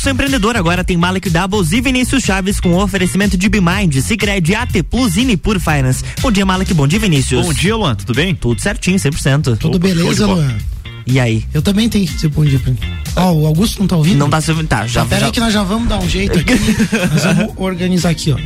Pulso Empreendedor agora tem Malek Doubles e Vinícius Chaves com oferecimento de Bimind, Cicred, AT Plus e Nipur Finance. Bom dia, Malek. Bom dia, Vinícius. Bom dia, Luan. Tudo bem? Tudo certinho, 100%. Tudo beleza, Luan? E aí? Eu também tenho que dizer bom dia pra mim. Ó, oh, o Augusto não tá ouvindo? Não tá se ouvindo. Tá, já. Tá, pera já... aí que nós já vamos dar um jeito aqui. nós vamos organizar aqui, ó.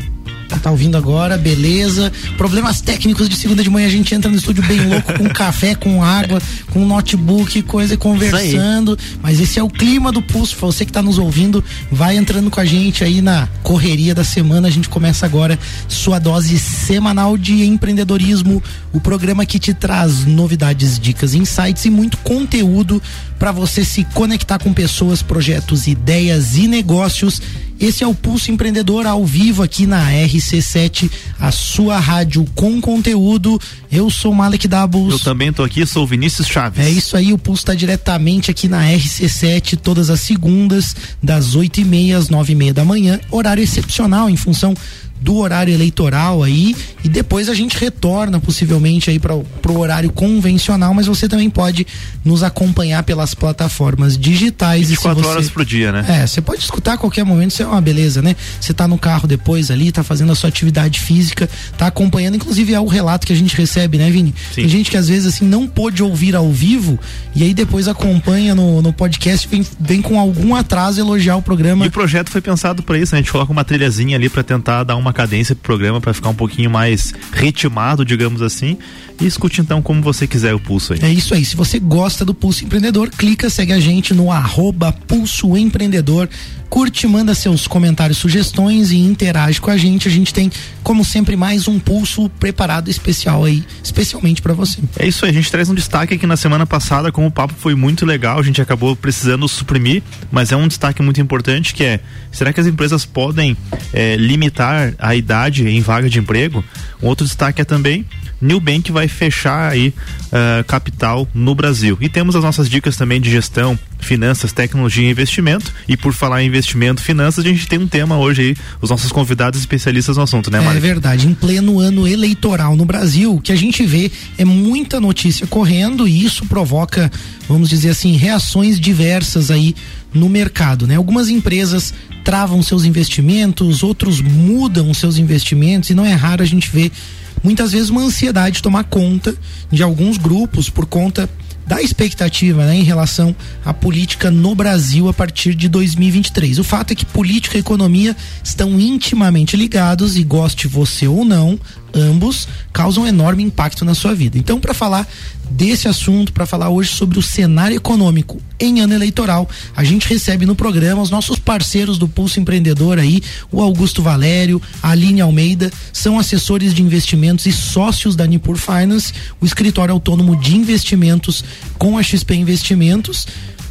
Tá ouvindo agora, beleza. Problemas técnicos de segunda de manhã, a gente entra no estúdio bem louco, com café, com água, com notebook, coisa e conversando. Mas esse é o clima do pulso. Você que tá nos ouvindo, vai entrando com a gente aí na correria da semana. A gente começa agora sua dose semanal de empreendedorismo, o programa que te traz novidades, dicas, insights e muito conteúdo para você se conectar com pessoas, projetos, ideias e negócios esse é o Pulso Empreendedor ao vivo aqui na RC7, a sua rádio com conteúdo. Eu sou Malek Dabus. Eu também tô aqui, sou Vinícius Chaves. É isso aí, o Pulso está diretamente aqui na RC7, todas as segundas, das 8 e meia às nove e meia da manhã. Horário excepcional em função do horário eleitoral aí e depois a gente retorna possivelmente aí para o horário convencional, mas você também pode nos acompanhar pelas plataformas digitais 24 você, horas por dia, né? É, você pode escutar a qualquer momento, isso é uma beleza, né? Você tá no carro depois ali, tá fazendo a sua atividade física, tá acompanhando, inclusive é o relato que a gente recebe, né, Vini? Sim. Tem gente que às vezes assim não pôde ouvir ao vivo e aí depois acompanha no, no podcast, vem, vem com algum atraso elogiar o programa. E o projeto foi pensado para isso, né? A gente coloca uma trilhazinha ali para tentar dar uma cadência pro programa para ficar um pouquinho mais ritmado, digamos assim. E escute então como você quiser o pulso aí. É isso aí. Se você gosta do Pulso Empreendedor, clica, segue a gente no arroba Pulso Empreendedor. Curte, manda seus comentários, sugestões e interage com a gente. A gente tem, como sempre, mais um pulso preparado especial aí, especialmente para você. É isso aí, a gente traz um destaque aqui na semana passada, como o papo foi muito legal, a gente acabou precisando suprimir, mas é um destaque muito importante que é, será que as empresas podem é, limitar a idade em vaga de emprego? Um outro destaque é também Bank vai fechar aí uh, capital no Brasil. E temos as nossas dicas também de gestão, finanças, tecnologia e investimento. E por falar em investimento, finanças, a gente tem um tema hoje aí, os nossos convidados especialistas no assunto, né, Mário? É verdade. Em pleno ano eleitoral no Brasil, o que a gente vê é muita notícia correndo e isso provoca, vamos dizer assim, reações diversas aí no mercado, né? Algumas empresas travam seus investimentos, outros mudam seus investimentos e não é raro a gente ver muitas vezes uma ansiedade tomar conta de alguns grupos por conta da expectativa né, em relação à política no Brasil a partir de 2023. O fato é que política e economia estão intimamente ligados e goste você ou não, ambos causam enorme impacto na sua vida. Então, para falar desse assunto, para falar hoje sobre o cenário econômico em ano eleitoral, a gente recebe no programa os nossos parceiros do Pulso Empreendedor aí, o Augusto Valério, a Aline Almeida, são assessores de investimentos e sócios da Nipur Finance, o escritório autônomo de investimentos com a XP Investimentos.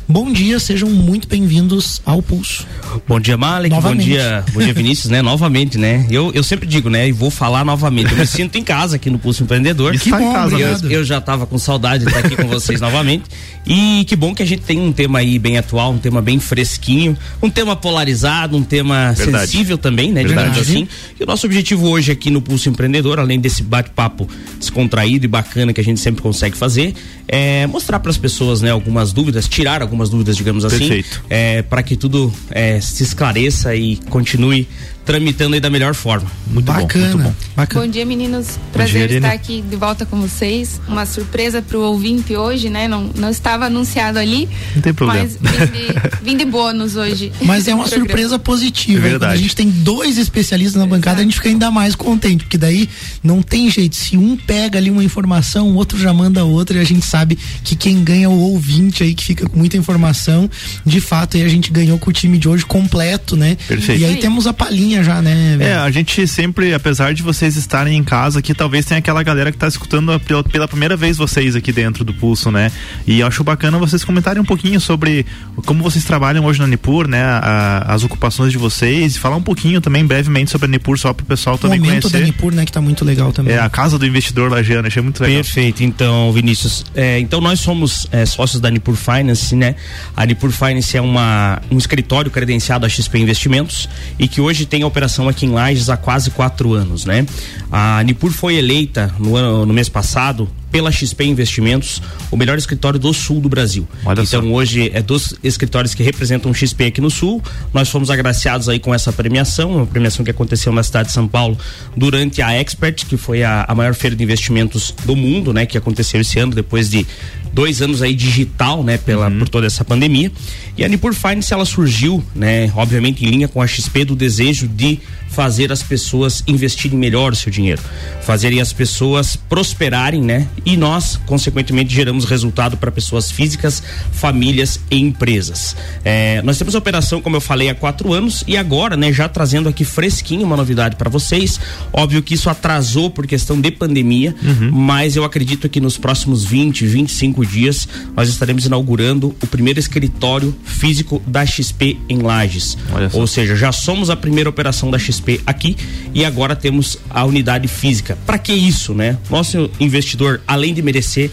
Bom dia, sejam muito bem-vindos ao Pulso. Bom dia, Malek. Bom dia, bom dia, Vinícius, né? Novamente, né? Eu, eu sempre digo, né? E vou falar novamente. Eu me sinto em casa aqui no Pulso Empreendedor. Que bom, em casa, eu, eu já estava com saudade de estar aqui com vocês novamente. E que bom que a gente tem um tema aí bem atual, um tema bem fresquinho, um tema polarizado, um tema Verdade. sensível também, né? Verdade. Digamos assim. E o nosso objetivo hoje aqui no Pulso Empreendedor, além desse bate-papo descontraído e bacana que a gente sempre consegue fazer, é mostrar para as pessoas, né, algumas dúvidas, tirar algumas dúvidas, digamos assim, Perfeito. é, para que tudo é, se esclareça e continue tramitando aí da melhor forma. Muito bacana, bom, muito bom. Bacana. Bom dia, meninos. Prazer dia, estar aqui de volta com vocês. Uma surpresa para o ouvinte hoje, né? Não, não estava anunciado ali. Não tem problema. Mas vim de, vim de bônus hoje. Mas é uma surpresa positiva. É verdade. Quando a gente tem dois especialistas na bancada, Exato. a gente fica ainda mais contente, porque daí não tem jeito. Se um pega ali uma informação, o outro já manda outra e a gente sabe que quem ganha é o ouvinte aí que fica com muita informação. De fato, aí a gente ganhou com o time de hoje completo, né? Perfeito. E aí temos a palhinha já, né? É, a gente sempre, apesar de vocês estarem em casa aqui, talvez tenha aquela galera que está escutando pela, pela primeira vez vocês aqui dentro do Pulso, né? E eu acho bacana vocês comentarem um pouquinho sobre como vocês trabalham hoje na Nipur, né? A, as ocupações de vocês, e falar um pouquinho também brevemente sobre a Nipur, só para o pessoal também o conhecer. da Nipur, né? Que tá muito legal também. É, a casa do investidor lajeano, achei muito legal. Perfeito, então, Vinícius. É, então, nós somos é, sócios da Nipur Finance, né? A Nipur Finance é uma, um escritório credenciado a XP Investimentos e que hoje tem a operação aqui em Lages há quase quatro anos, né? A Nipur foi eleita no, ano, no mês passado pela XP Investimentos, o melhor escritório do sul do Brasil. Olha então só. hoje é dos escritórios que representam o XP aqui no sul. Nós fomos agraciados aí com essa premiação, uma premiação que aconteceu na cidade de São Paulo durante a Expert, que foi a, a maior feira de investimentos do mundo, né? Que aconteceu esse ano, depois de dois anos aí digital, né, pela, uhum. por toda essa pandemia. E a Nipur Finance ela surgiu, né, obviamente em linha com a XP do desejo de fazer as pessoas investirem melhor o seu dinheiro, fazerem as pessoas prosperarem, né? E nós, consequentemente, geramos resultado para pessoas físicas, famílias e empresas. É, nós temos a operação, como eu falei, há quatro anos e agora, né, já trazendo aqui fresquinho uma novidade para vocês. Óbvio que isso atrasou por questão de pandemia, uhum. mas eu acredito que nos próximos 20, 25 dias nós estaremos inaugurando o primeiro escritório físico da XP em Lages. Ou seja, já somos a primeira operação da XP XP aqui e agora temos a unidade física. Para que isso, né? Nosso investidor, além de merecer,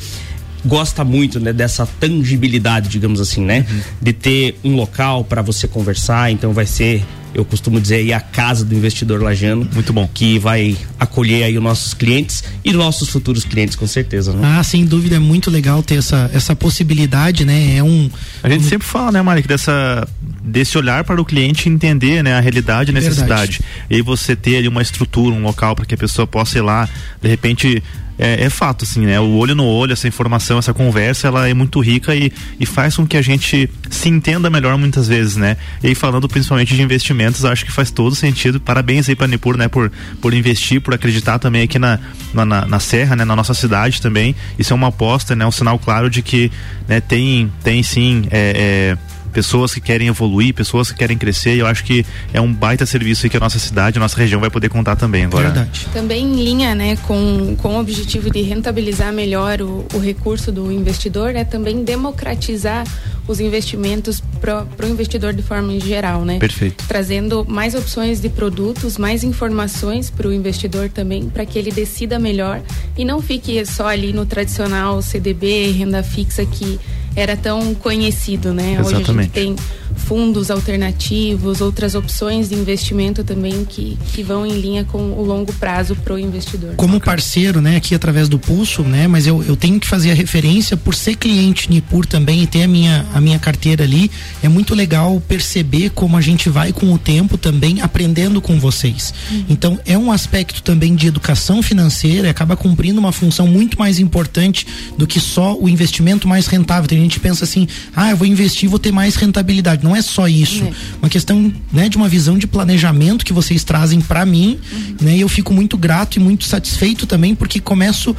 gosta muito né, dessa tangibilidade, digamos assim, né? Uhum. De ter um local para você conversar, então vai ser eu costumo dizer aí a casa do investidor lajano. Muito bom. Que vai acolher aí os nossos clientes e nossos futuros clientes, com certeza, né? Ah, sem dúvida, é muito legal ter essa, essa possibilidade, né? É um. A gente um... sempre fala, né, Malik, dessa desse olhar para o cliente entender né, a realidade e a necessidade. Verdade. E você ter ali uma estrutura, um local para que a pessoa possa ir lá, de repente é, é, fato, assim, né? O olho no olho, essa informação, essa conversa, ela é muito rica e, e faz com que a gente se entenda melhor muitas vezes, né? E falando principalmente de investimentos, acho que faz todo sentido. Parabéns aí para Nipur, né? Por, por investir, por acreditar também aqui na, na, na, Serra, né? Na nossa cidade também. Isso é uma aposta, né? Um sinal claro de que né, tem, tem sim. É, é, pessoas que querem evoluir, pessoas que querem crescer. E eu acho que é um baita serviço que a nossa cidade, a nossa região vai poder contar também agora. Verdade. Também em linha, né, com, com o objetivo de rentabilizar melhor o, o recurso do investidor, é também democratizar os investimentos para o investidor de forma geral, né? Perfeito. Trazendo mais opções de produtos, mais informações para o investidor também, para que ele decida melhor e não fique só ali no tradicional CDB, renda fixa que era tão conhecido, né? Exatamente. Hoje a gente tem fundos alternativos, outras opções de investimento também que, que vão em linha com o longo prazo para o investidor. Como parceiro, né, aqui através do Pulso, né, mas eu, eu tenho que fazer a referência por ser cliente Nipur também e ter a minha, a minha carteira ali, é muito legal perceber como a gente vai com o tempo também aprendendo com vocês. Uhum. Então, é um aspecto também de educação financeira, acaba cumprindo uma função muito mais importante do que só o investimento mais rentável. Tem gente que pensa assim, ah, eu vou investir, vou ter mais rentabilidade. Não é só isso. É. Uma questão né, de uma visão de planejamento que vocês trazem para mim, uhum. né? E eu fico muito grato e muito satisfeito também, porque começo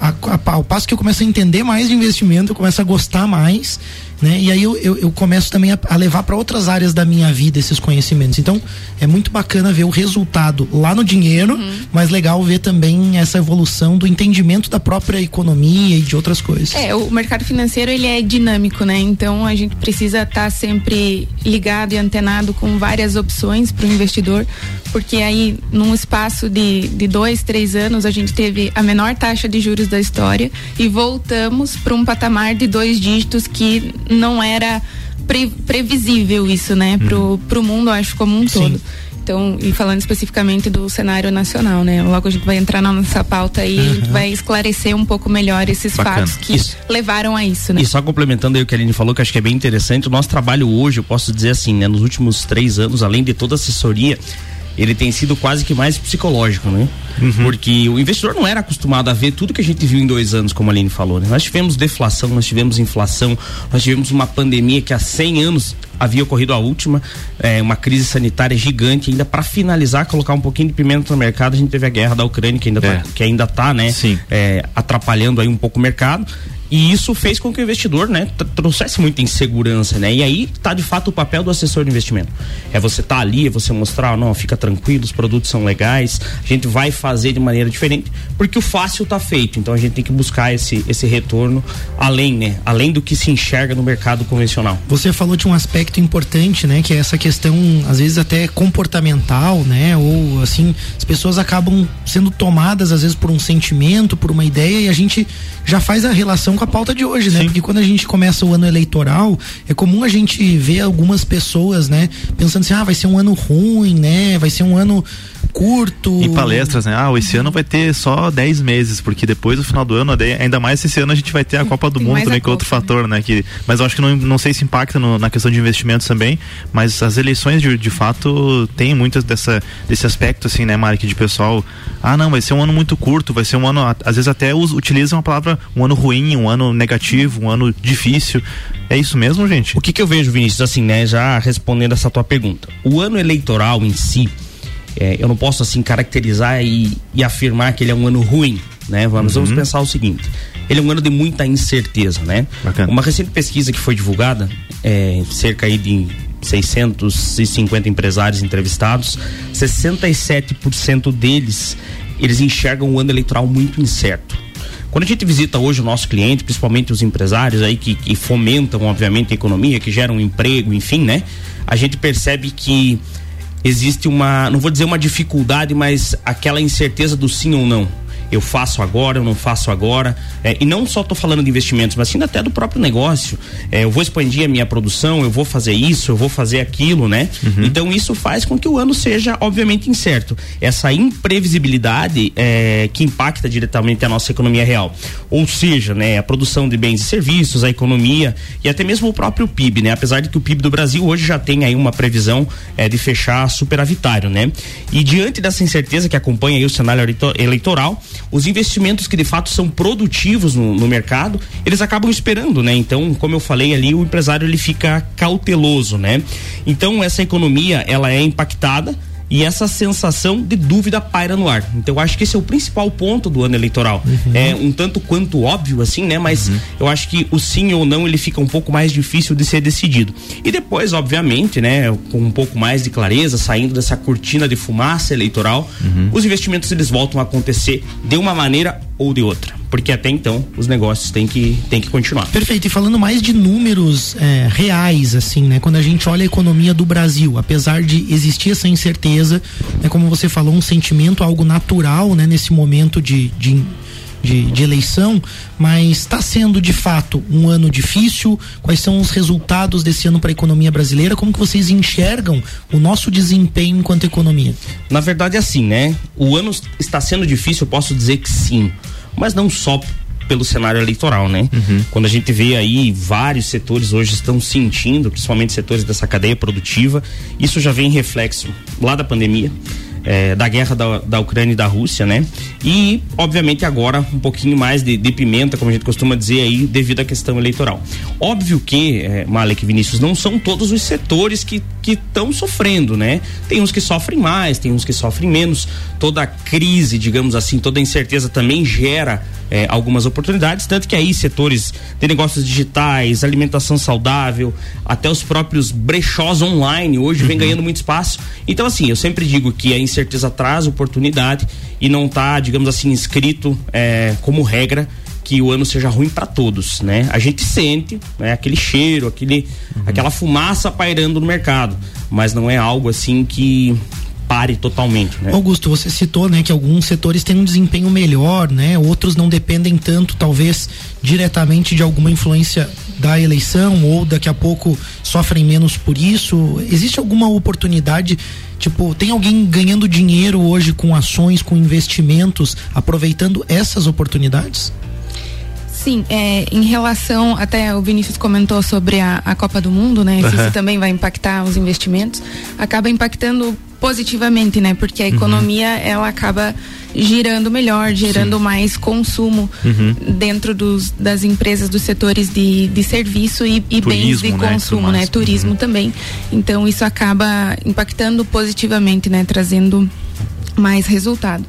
a, a, ao passo que eu começo a entender mais de investimento, eu começo a gostar mais né? E aí eu, eu, eu começo também a, a levar para outras áreas da minha vida esses conhecimentos. Então é muito bacana ver o resultado lá no dinheiro, uhum. mas legal ver também essa evolução do entendimento da própria economia e de outras coisas. É, o mercado financeiro ele é dinâmico, né? Então a gente precisa estar tá sempre ligado e antenado com várias opções para o investidor, porque aí num espaço de, de dois, três anos a gente teve a menor taxa de juros da história e voltamos para um patamar de dois dígitos que não era pre, previsível isso, né, pro, uhum. pro mundo, acho, como um Sim. todo. Então, e falando especificamente do cenário nacional, né? Logo a gente vai entrar na nossa pauta aí, uhum. a gente vai esclarecer um pouco melhor esses Bacana. fatos que isso. levaram a isso, né? E só complementando aí o que a Aline falou, que acho que é bem interessante, o nosso trabalho hoje, eu posso dizer assim, né? Nos últimos três anos, além de toda a assessoria, ele tem sido quase que mais psicológico, né? Uhum. Porque o investidor não era acostumado a ver tudo que a gente viu em dois anos, como a Aline falou, né? Nós tivemos deflação, nós tivemos inflação, nós tivemos uma pandemia que há 100 anos havia ocorrido a última, é, uma crise sanitária gigante. Ainda para finalizar, colocar um pouquinho de pimenta no mercado, a gente teve a guerra da Ucrânia que ainda tá, é. que ainda tá, né? É, atrapalhando aí um pouco o mercado. E isso fez com que o investidor, né, trouxesse muita insegurança, né? E aí tá de fato o papel do assessor de investimento. É você tá ali, é você mostrar, não, fica tranquilo, os produtos são legais, a gente vai fazer de maneira diferente, porque o fácil tá feito. Então a gente tem que buscar esse esse retorno além, né? Além do que se enxerga no mercado convencional. Você falou de um aspecto importante, né, que é essa questão às vezes até comportamental, né? Ou assim, as pessoas acabam sendo tomadas às vezes por um sentimento, por uma ideia e a gente já faz a relação com com a pauta de hoje, né? Sim. Porque quando a gente começa o ano eleitoral, é comum a gente ver algumas pessoas, né, pensando assim, ah, vai ser um ano ruim, né? Vai ser um ano curto. Em palestras, né? Ah, esse ano vai ter só 10 meses, porque depois do final do ano, ainda mais esse ano a gente vai ter a Copa do Mundo também, que é outro fator, né? Que, mas eu acho que não, não sei se impacta no, na questão de investimentos também, mas as eleições de, de fato tem muito dessa, desse aspecto, assim, né, Mark, de pessoal, ah, não, vai ser um ano muito curto, vai ser um ano, às vezes até utilizam a palavra um ano ruim, um ano negativo, um ano difícil. É isso mesmo, gente? O que, que eu vejo, Vinícius, assim, né, já respondendo essa tua pergunta. O ano eleitoral em si, é, eu não posso assim caracterizar e, e, afirmar que ele é um ano ruim, né? Vamos, uhum. vamos pensar o seguinte: ele é um ano de muita incerteza, né? Bacana. Uma recente pesquisa que foi divulgada, é, cerca aí de 650 empresários entrevistados, 67% deles eles enxergam o ano eleitoral muito incerto. Quando a gente visita hoje o nosso cliente, principalmente os empresários aí que, que fomentam, obviamente, a economia, que geram emprego, enfim, né? A gente percebe que existe uma, não vou dizer uma dificuldade, mas aquela incerteza do sim ou não eu faço agora, eu não faço agora. É, e não só estou falando de investimentos, mas sim até do próprio negócio. É, eu vou expandir a minha produção, eu vou fazer isso, eu vou fazer aquilo, né? Uhum. Então isso faz com que o ano seja, obviamente, incerto. Essa imprevisibilidade é, que impacta diretamente a nossa economia real. Ou seja, né, a produção de bens e serviços, a economia e até mesmo o próprio PIB, né? Apesar de que o PIB do Brasil hoje já tem aí uma previsão é, de fechar superavitário, né? E diante dessa incerteza que acompanha o cenário eleitoral, os investimentos que de fato são produtivos no, no, mercado, eles acabam esperando, né? Então, como eu falei ali, o empresário ele fica cauteloso, né? Então, essa economia, ela é impactada e essa sensação de dúvida paira no ar. Então eu acho que esse é o principal ponto do ano eleitoral. Uhum. É um tanto quanto óbvio assim, né? Mas uhum. eu acho que o sim ou não ele fica um pouco mais difícil de ser decidido. E depois, obviamente, né, com um pouco mais de clareza, saindo dessa cortina de fumaça eleitoral, uhum. os investimentos eles voltam a acontecer de uma maneira ou de outra. Porque até então os negócios têm que, têm que continuar. Perfeito. E falando mais de números é, reais, assim, né? Quando a gente olha a economia do Brasil, apesar de existir essa incerteza, né, como você falou, um sentimento, algo natural, né, nesse momento de, de de, de, eleição, mas está sendo de fato um ano difícil. Quais são os resultados desse ano para a economia brasileira? Como que vocês enxergam o nosso desempenho enquanto economia? Na verdade, é assim, né? O ano está sendo difícil, eu posso dizer que sim mas não só pelo cenário eleitoral, né? Uhum. Quando a gente vê aí vários setores hoje estão sentindo, principalmente setores dessa cadeia produtiva, isso já vem reflexo lá da pandemia é, da guerra da, da Ucrânia e da Rússia, né? E, obviamente, agora um pouquinho mais de, de pimenta, como a gente costuma dizer aí, devido à questão eleitoral. Óbvio que, é, Malek Vinícius, não são todos os setores que estão sofrendo, né? Tem uns que sofrem mais, tem uns que sofrem menos. Toda crise, digamos assim, toda incerteza também gera é, algumas oportunidades, tanto que aí setores de negócios digitais, alimentação saudável, até os próprios brechós online hoje uhum. vem ganhando muito espaço. Então, assim, eu sempre digo que a incerteza traz oportunidade e não está, digamos assim, escrito é, como regra que o ano seja ruim para todos, né? A gente sente, né, aquele cheiro, aquele, uhum. aquela fumaça pairando no mercado, mas não é algo assim que pare totalmente, né? Augusto, você citou, né, que alguns setores têm um desempenho melhor, né? Outros não dependem tanto, talvez, diretamente de alguma influência da eleição ou daqui a pouco sofrem menos por isso. Existe alguma oportunidade Tipo, tem alguém ganhando dinheiro hoje com ações, com investimentos, aproveitando essas oportunidades? Sim, é, em relação, até o Vinícius comentou sobre a, a Copa do Mundo, né? Se uhum. isso também vai impactar os investimentos, acaba impactando positivamente, né? Porque a uhum. economia ela acaba girando melhor, gerando Sim. mais consumo uhum. dentro dos, das empresas dos setores de, de serviço e, e bens de né? consumo, né? Turismo uhum. também. Então isso acaba impactando positivamente, né? Trazendo mais resultado.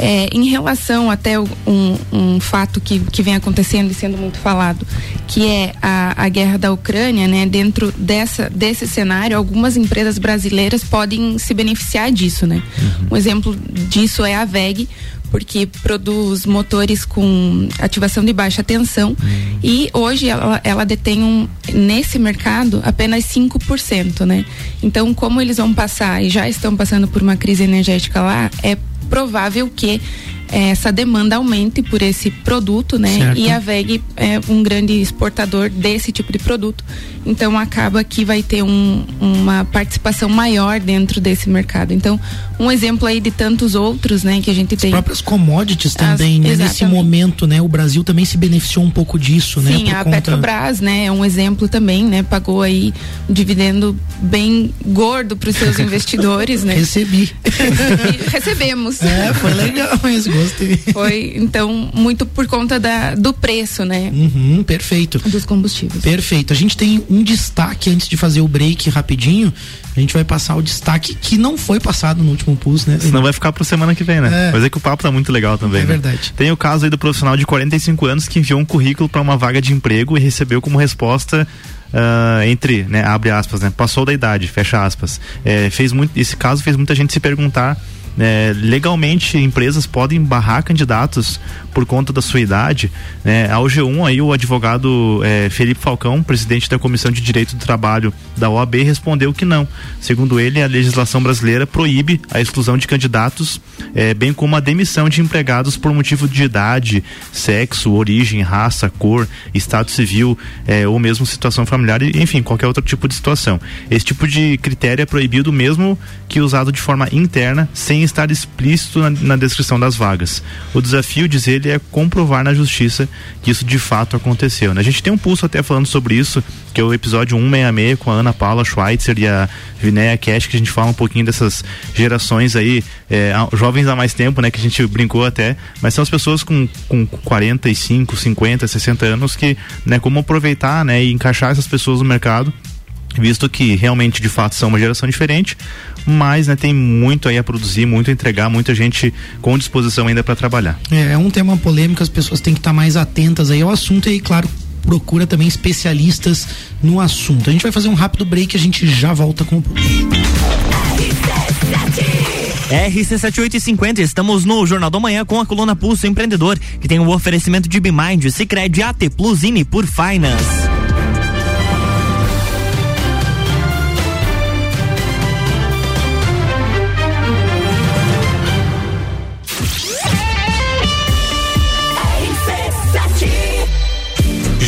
É, em relação até um, um fato que, que vem acontecendo e sendo muito falado, que é a, a guerra da Ucrânia, né? Dentro dessa, desse cenário, algumas empresas brasileiras podem se beneficiar disso, né? Uhum. Um exemplo disso é a VEG, porque produz motores com ativação de baixa tensão uhum. e hoje ela, ela detém um, nesse mercado apenas 5%, né? Então, como eles vão passar e já estão passando por uma crise energética lá, é provável que essa demanda aumente por esse produto, né? Certo. E a VEG é um grande exportador desse tipo de produto. Então acaba que vai ter um, uma participação maior dentro desse mercado. Então, um exemplo aí de tantos outros, né, que a gente tem. As próprias commodities também, As, né? Nesse momento, né? O Brasil também se beneficiou um pouco disso, Sim, né? Sim, a conta... Petrobras, né? É um exemplo também, né? Pagou aí um dividendo bem gordo para os seus investidores, né? Recebi. recebemos. É, foi legal mesmo, gostei. Foi, então, muito por conta da, do preço, né? Uhum, perfeito. Dos combustíveis. Perfeito. A gente tem um destaque antes de fazer o break rapidinho. A gente vai passar o destaque que não foi passado no último pulso, né? Senão vai ficar para semana que vem, né? É. Mas é que o papo tá muito legal também. É né? verdade. Tem o caso aí do profissional de 45 anos que enviou um currículo para uma vaga de emprego e recebeu como resposta Uh, entre, né, abre aspas, né, passou da idade, fecha aspas. É, fez muito, esse caso fez muita gente se perguntar é, legalmente empresas podem barrar candidatos por conta da sua idade. Né? Ao G1 aí o advogado é, Felipe Falcão, presidente da Comissão de Direito do Trabalho da OAB, respondeu que não. Segundo ele, a legislação brasileira proíbe a exclusão de candidatos, é, bem como a demissão de empregados por motivo de idade, sexo, origem, raça, cor, estado civil é, ou mesmo situação familiar, enfim, qualquer outro tipo de situação. Esse tipo de critério é proibido mesmo que usado de forma interna, sem estar explícito na, na, descrição das vagas. O desafio, diz ele, é comprovar na justiça que isso de fato aconteceu. Né? A gente tem um pulso até falando sobre isso, que é o episódio 166 com a Ana Paula Schweitzer e a Vinéia Cash, que a gente fala um pouquinho dessas gerações aí, é, jovens há mais tempo, né, que a gente brincou até, mas são as pessoas com, com 45, 50, 60 anos que, né, como aproveitar, né, e encaixar essas pessoas no mercado visto que realmente de fato são uma geração diferente, mas né, tem muito aí a produzir, muito a entregar, muita gente com disposição ainda para trabalhar. É, é um tema polêmico, as pessoas têm que estar tá mais atentas aí ao assunto e, claro, procura também especialistas no assunto. A gente vai fazer um rápido break, a gente já volta com o RC7850, estamos no Jornal da Manhã com a coluna Pulso Empreendedor, que tem o um oferecimento de Bimind, Cicred, AT Plus e por Finance.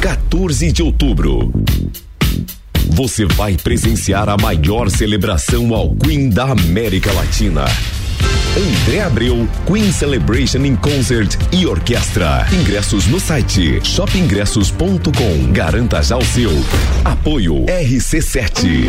14 de outubro. Você vai presenciar a maior celebração ao Queen da América Latina. André Abreu, Queen Celebration in Concert e Orquestra. Ingressos no site shopingressos.com. Garanta já o seu. Apoio RC7.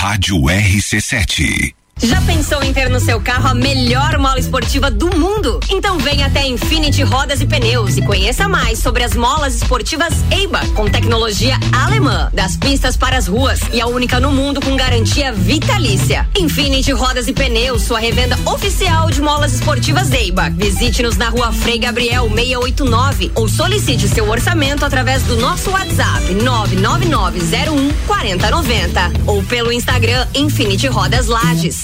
Rádio RC7. Já pensou em ter no seu carro a melhor mola esportiva do mundo? Então venha até Infinity Rodas e Pneus e conheça mais sobre as molas esportivas EIBA, com tecnologia alemã, das pistas para as ruas e a única no mundo com garantia vitalícia. Infinity Rodas e Pneus, sua revenda oficial de molas esportivas EIBA. Visite-nos na rua Frei Gabriel 689 ou solicite seu orçamento através do nosso WhatsApp 99901 4090 ou pelo Instagram Infinity Rodas Lages.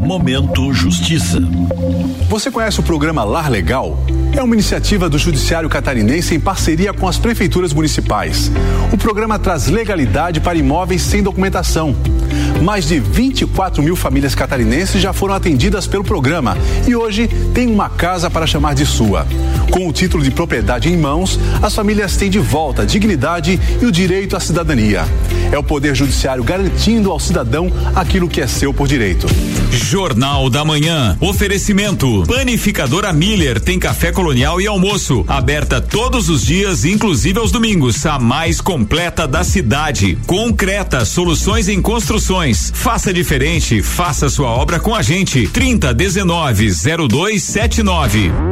Momento Justiça. Você conhece o programa Lar Legal? É uma iniciativa do Judiciário Catarinense em parceria com as prefeituras municipais. O programa traz legalidade para imóveis sem documentação. Mais de 24 mil famílias catarinenses já foram atendidas pelo programa e hoje tem uma casa para chamar de sua. Com o título de propriedade em mãos, as famílias têm de volta a dignidade e o direito à cidadania. É o Poder Judiciário garantindo ao cidadão aquilo que é seu por direito. Jornal da Manhã. Oferecimento. Panificadora Miller tem café colonial e almoço. Aberta todos os dias, inclusive aos domingos. A mais completa da cidade. Concreta, soluções em construções. Faça diferente, faça sua obra com a gente. 30 19 0279.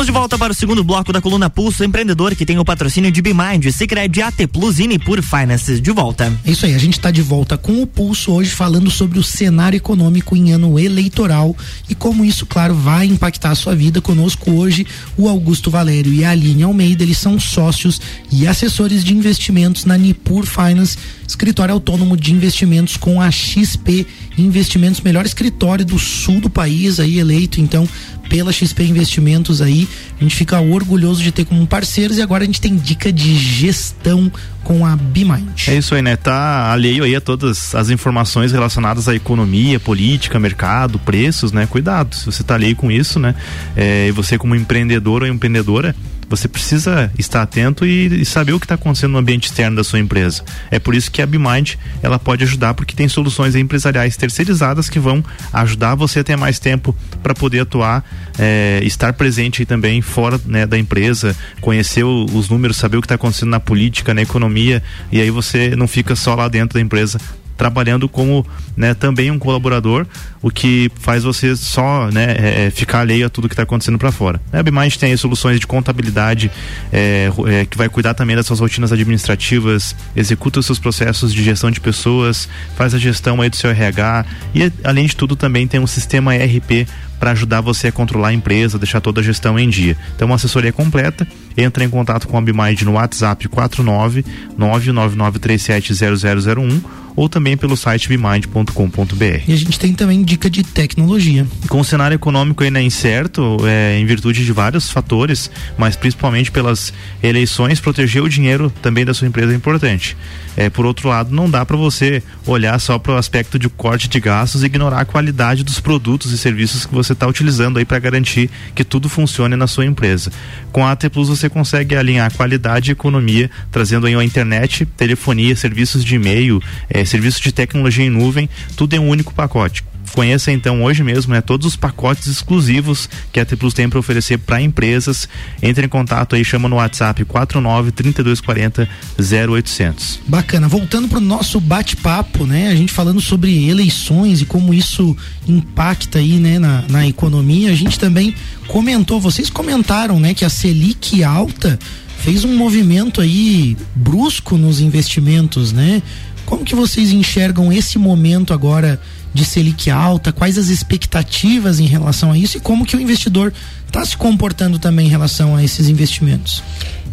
Estamos de volta para o segundo bloco da coluna Pulso Empreendedor, que tem o patrocínio de Bimind, Cicred, AT Plus e Nipur Finance. De volta. Isso aí, a gente está de volta com o Pulso hoje falando sobre o cenário econômico em ano eleitoral e como isso, claro, vai impactar a sua vida. Conosco hoje o Augusto Valério e a Aline Almeida, eles são sócios e assessores de investimentos na Nipur Finance, escritório autônomo de investimentos com a XP Investimentos, melhor escritório do sul do país aí eleito, então pela XP Investimentos aí. A gente fica orgulhoso de ter como parceiros e agora a gente tem dica de gestão com a BeMind. É isso aí, né? Tá alheio aí a todas as informações relacionadas à economia, política, mercado, preços, né? Cuidado, se você tá alheio com isso, né? É, e você como empreendedor ou empreendedora, você precisa estar atento e, e saber o que está acontecendo no ambiente externo da sua empresa. É por isso que a BeMind ela pode ajudar porque tem soluções empresariais terceirizadas que vão ajudar você a ter mais tempo para poder atuar, é, estar presente também fora né, da empresa, conhecer o, os números, saber o que está acontecendo na política, na economia e aí você não fica só lá dentro da empresa trabalhando como né, também um colaborador, o que faz você só né, é, é ficar alheio a tudo que está acontecendo para fora. A BMind tem soluções de contabilidade é, é, que vai cuidar também das suas rotinas administrativas, executa os seus processos de gestão de pessoas, faz a gestão aí do seu RH e além de tudo também tem um sistema ERP para ajudar você a controlar a empresa, deixar toda a gestão em dia. Então, uma assessoria completa. Entra em contato com a Bimind no WhatsApp 49 999370001 ou também pelo site bimind.com.br. E a gente tem também dica de tecnologia. Com o cenário econômico ainda incerto, é, em virtude de vários fatores, mas principalmente pelas eleições, proteger o dinheiro também da sua empresa é importante. É, por outro lado, não dá para você olhar só para o aspecto de corte de gastos e ignorar a qualidade dos produtos e serviços que você está utilizando aí para garantir que tudo funcione na sua empresa. Com a AT Plus você consegue alinhar qualidade e economia, trazendo aí a internet, telefonia, serviços de e-mail, é, serviços de tecnologia em nuvem, tudo em um único pacote. Conheça então hoje mesmo né, todos os pacotes exclusivos que a T Plus tem para oferecer para empresas. Entre em contato aí, chama no WhatsApp 49 3240 0800. Bacana. Voltando para o nosso bate-papo, né? A gente falando sobre eleições e como isso impacta aí, né, na, na economia. A gente também comentou, vocês comentaram, né, que a Selic alta fez um movimento aí brusco nos investimentos, né? Como que vocês enxergam esse momento agora? de Selic alta, quais as expectativas em relação a isso e como que o investidor está se comportando também em relação a esses investimentos?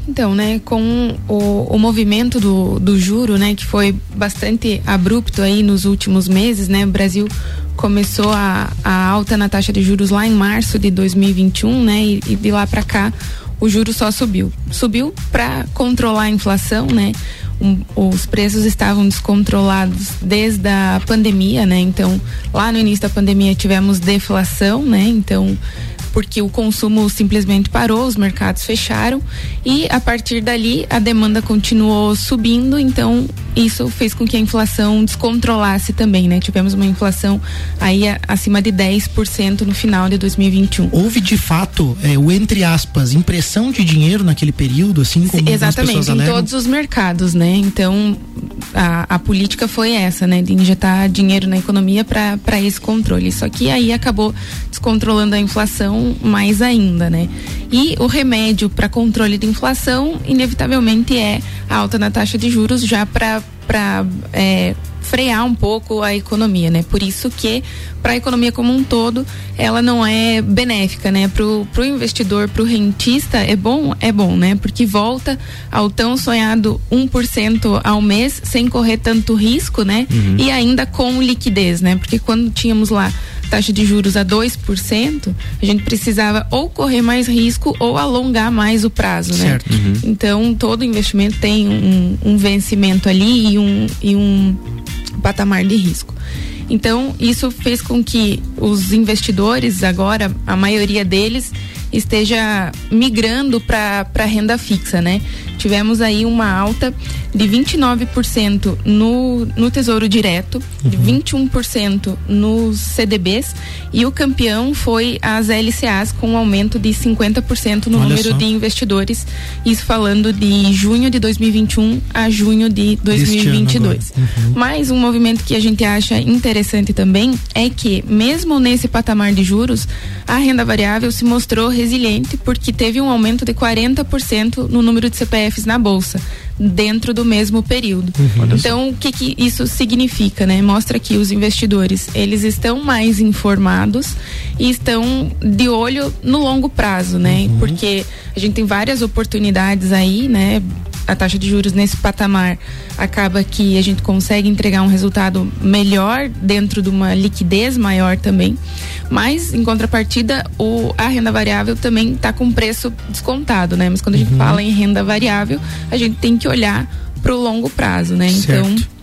Então, né, com o, o movimento do, do juro, né, que foi bastante abrupto aí nos últimos meses, né, o Brasil começou a, a alta na taxa de juros lá em março de 2021, né, e, e de lá para cá o juro só subiu. Subiu para controlar a inflação, né? Um, os preços estavam descontrolados desde a pandemia, né? Então, lá no início da pandemia tivemos deflação, né? Então, porque o consumo simplesmente parou, os mercados fecharam e a partir dali a demanda continuou subindo, então isso fez com que a inflação descontrolasse também, né? Tivemos uma inflação aí acima de 10% no final de 2021. Houve de fato é, o entre aspas impressão de dinheiro naquele período, assim como Exatamente, em todos os mercados, né? Então a, a política foi essa, né? De injetar dinheiro na economia para esse controle. Só que aí acabou descontrolando a inflação mais ainda, né? E o remédio para controle de inflação, inevitavelmente, é a alta na taxa de juros já para é, frear um pouco a economia, né? Por isso que para a economia como um todo, ela não é benéfica, né? Pro, pro investidor, pro rentista, é bom, é bom, né? Porque volta ao tão sonhado 1% ao mês, sem correr tanto risco, né? Uhum. E ainda com liquidez, né? Porque quando tínhamos lá taxa de juros a 2%, a gente precisava ou correr mais risco ou alongar mais o prazo, né? certo. Uhum. Então, todo investimento tem um, um vencimento ali e um, e um patamar de risco. Então, isso fez com que os investidores, agora, a maioria deles, esteja migrando para renda fixa, né? Tivemos aí uma alta de 29% no, no Tesouro Direto, uhum. de 21% nos CDBs e o campeão foi as LCAs com um aumento de 50% no Olha número só. de investidores, isso falando de junho de 2021 a junho de 2022. Uhum. Mais um movimento que a gente acha interessante também é que mesmo nesse patamar de juros, a renda variável se mostrou resiliente porque teve um aumento de 40% no número de CPFs na bolsa dentro do mesmo período. Uhum. Então, o que, que isso significa, né? Mostra que os investidores, eles estão mais informados e estão de olho no longo prazo, né? Uhum. Porque a gente tem várias oportunidades aí, né? A taxa de juros nesse patamar acaba que a gente consegue entregar um resultado melhor dentro de uma liquidez maior também. Mas, em contrapartida, o, a renda variável também está com preço descontado, né? Mas quando a gente uhum. fala em renda variável, a gente tem que olhar para o longo prazo, né? Certo. Então,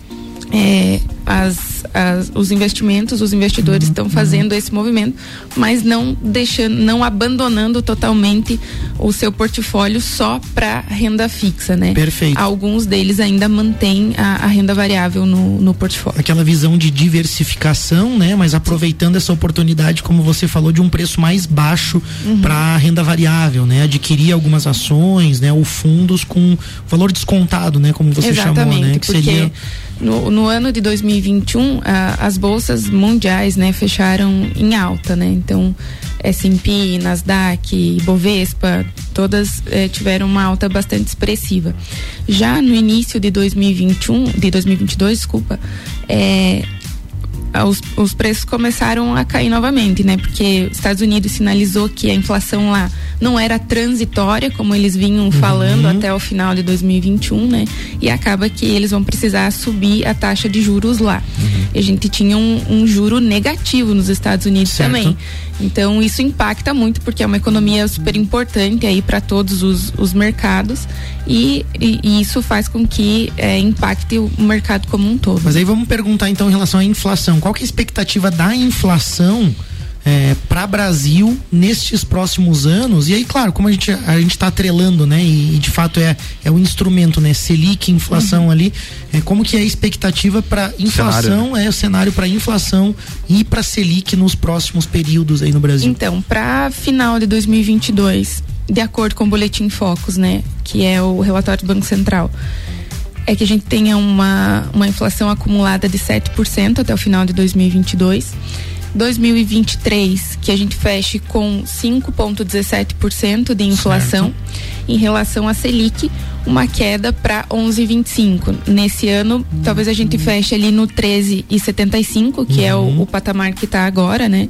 é, as, as, os investimentos, os investidores estão fazendo esse movimento, mas não deixando, não abandonando totalmente o seu portfólio só para renda fixa, né? Perfeito. Alguns deles ainda mantêm a, a, renda variável no, no portfólio. Aquela visão de diversificação, né? Mas aproveitando essa oportunidade, como você falou, de um preço mais baixo uhum. para renda variável, né? Adquirir algumas ações, né? Ou fundos com valor descontado, né? Como você Exatamente, chamou, né? Que seria no, no ano de 2021, as bolsas mundiais, né, fecharam em alta, né? Então, S&P, Nasdaq, Bovespa, todas eh, tiveram uma alta bastante expressiva. Já no início de 2021, de 2022, desculpa, é, os, os preços começaram a cair novamente, né? Porque os Estados Unidos sinalizou que a inflação lá não era transitória, como eles vinham uhum. falando até o final de 2021, né? E acaba que eles vão precisar subir a taxa de juros lá. Uhum. E a gente tinha um, um, juro negativo nos Estados Unidos certo. também. Então isso impacta muito porque é uma economia super importante aí para todos os, os mercados e, e, e, isso faz com que é, impacte o mercado como um todo. Mas aí vamos perguntar então em relação à inflação. Qual que é a expectativa da inflação? É, para Brasil nestes próximos anos. E aí, claro, como a gente a gente está atrelando, né? E, e, de fato é é o instrumento, né? Selic, inflação uhum. ali. É, como que é a expectativa para inflação? Cenário. Né? É o cenário para inflação e para Selic nos próximos períodos aí no Brasil. Então, para final de 2022, de acordo com o boletim Focus, né? Que é o relatório do Banco Central é que a gente tenha uma, uma inflação acumulada de 7% até o final de 2022 2023 que a gente feche com 5,17% de inflação certo. em relação à Selic, uma queda para 11,25. Nesse ano, uhum. talvez a gente feche ali no 13,75, que uhum. é o, uhum. o, patamar que está agora, né?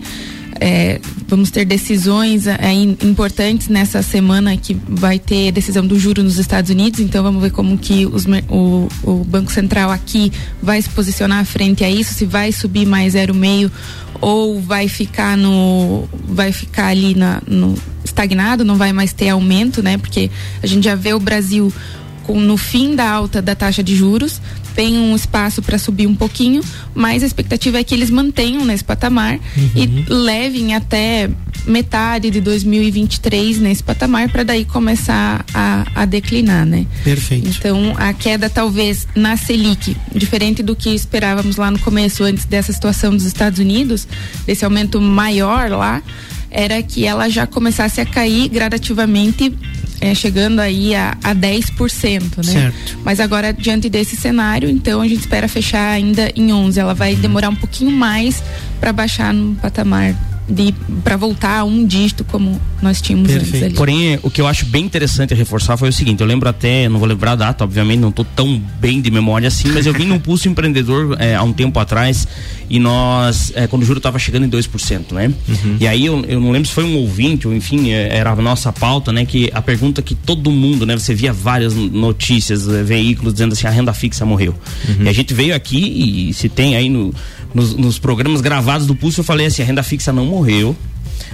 É, vamos ter decisões é, importantes nessa semana que vai ter decisão do juro nos Estados Unidos, então vamos ver como que os, o, o Banco Central aqui vai se posicionar frente a isso, se vai subir mais 0,5 ou vai ficar no vai ficar ali na, no estagnado, não vai mais ter aumento, né? Porque a gente já vê o Brasil com, no fim da alta da taxa de juros, tem um espaço para subir um pouquinho, mas a expectativa é que eles mantenham nesse patamar uhum. e levem até metade de 2023 nesse patamar para daí começar a, a, declinar, né? Perfeito. Então a queda talvez na Selic, diferente do que esperávamos lá no começo antes dessa situação dos Estados Unidos, desse aumento maior lá, era que ela já começasse a cair gradativamente é, chegando aí a, a 10%, né? Certo. Mas agora, diante desse cenário, então a gente espera fechar ainda em 11%. Ela vai demorar um pouquinho mais para baixar no patamar para voltar a um dígito como nós tínhamos Perfeito. antes ali. Porém, o que eu acho bem interessante reforçar foi o seguinte, eu lembro até, não vou lembrar a data, obviamente, não estou tão bem de memória assim, mas eu vim num pulso empreendedor é, há um tempo atrás e nós, é, quando o juro estava chegando em 2%, né? Uhum. E aí eu, eu não lembro se foi um ouvinte ou enfim, é, era a nossa pauta, né? Que a pergunta que todo mundo, né? Você via várias notícias, é, veículos dizendo assim, a renda fixa morreu. Uhum. E a gente veio aqui e se tem aí no, nos, nos programas gravados do Pulso eu falei assim, a renda fixa não morreu,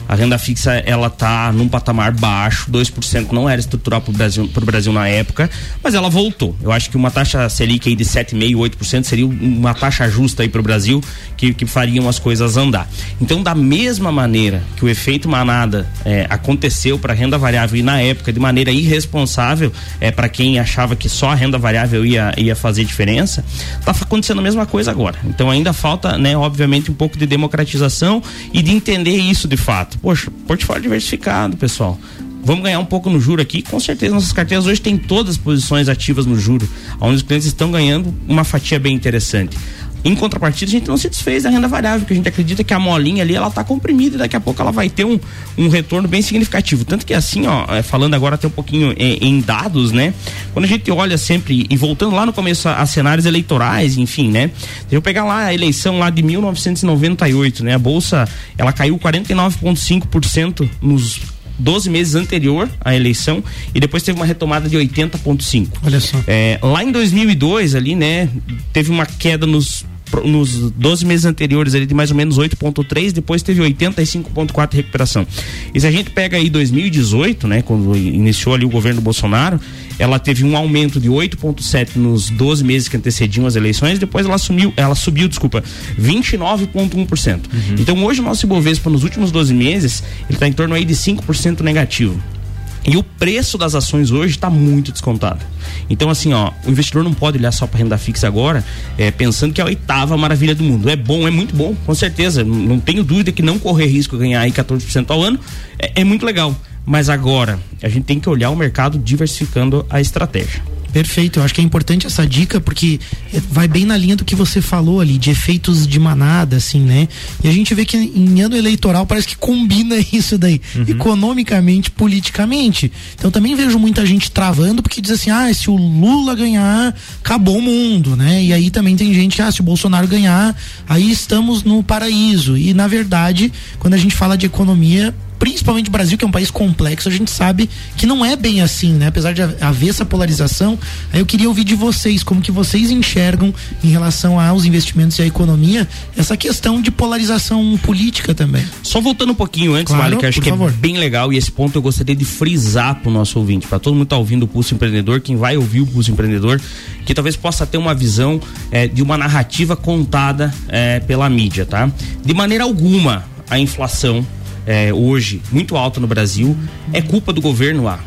a renda fixa ela tá num patamar baixo, 2% não era estrutural para o Brasil, pro Brasil na época, mas ela voltou. Eu acho que uma taxa Selic aí de 7,5%, 8% seria uma taxa justa aí para o Brasil que, que fariam as coisas andar. Então, da mesma maneira que o efeito manada é, aconteceu para a renda variável e na época de maneira irresponsável é, para quem achava que só a renda variável ia, ia fazer diferença, está acontecendo a mesma coisa agora. Então ainda falta, né, obviamente, um pouco de democratização e de entender isso de fato poxa, portfólio diversificado, pessoal. Vamos ganhar um pouco no juro aqui. Com certeza, nossas carteiras hoje têm todas as posições ativas no juro, onde os clientes estão ganhando uma fatia bem interessante. Em contrapartida, a gente não se desfez da renda variável, porque a gente acredita que a molinha ali ela está comprimida e daqui a pouco ela vai ter um, um retorno bem significativo. Tanto que assim, ó, é, falando agora até um pouquinho em, em dados, né? Quando a gente olha sempre, e voltando lá no começo a, a cenários eleitorais, enfim, né? Deixa eu pegar lá a eleição lá de 1998, né? A bolsa ela caiu 49,5% nos 12 meses anterior à eleição e depois teve uma retomada de 80,5. Olha só. É, lá em 2002 ali, né, teve uma queda nos nos 12 meses anteriores ele de mais ou menos 8.3, depois teve 85.4 de recuperação. E se a gente pega aí 2018, né, quando iniciou ali o governo Bolsonaro, ela teve um aumento de 8.7 nos 12 meses que antecediam as eleições, depois ela sumiu, ela subiu, desculpa, 29.1%. Uhum. Então hoje o nosso Ibovespa nos últimos 12 meses, ele está em torno aí de 5% negativo. E o preço das ações hoje está muito descontado. Então, assim, ó, o investidor não pode olhar só para renda fixa agora, é, pensando que é a oitava maravilha do mundo. É bom, é muito bom, com certeza. Não tenho dúvida que não correr risco ganhar aí 14% ao ano é, é muito legal. Mas agora, a gente tem que olhar o mercado diversificando a estratégia. Perfeito, eu acho que é importante essa dica porque vai bem na linha do que você falou ali, de efeitos de manada, assim, né? E a gente vê que em ano eleitoral parece que combina isso daí, uhum. economicamente, politicamente. Então também vejo muita gente travando porque diz assim, ah, se o Lula ganhar, acabou o mundo, né? E aí também tem gente, ah, se o Bolsonaro ganhar, aí estamos no paraíso. E na verdade, quando a gente fala de economia, principalmente o Brasil, que é um país complexo, a gente sabe que não é bem assim, né? Apesar de haver essa polarização, aí eu queria ouvir de vocês, como que vocês enxergam em relação aos investimentos e à economia, essa questão de polarização política também. Só voltando um pouquinho antes, claro, que acho que é favor. é bem legal e esse ponto eu gostaria de frisar para o nosso ouvinte, para todo mundo que tá ouvindo o Pulso Empreendedor, quem vai ouvir o Pulso Empreendedor, que talvez possa ter uma visão é, de uma narrativa contada é, pela mídia, tá? De maneira alguma, a inflação é, hoje muito alta no Brasil é culpa do governo lá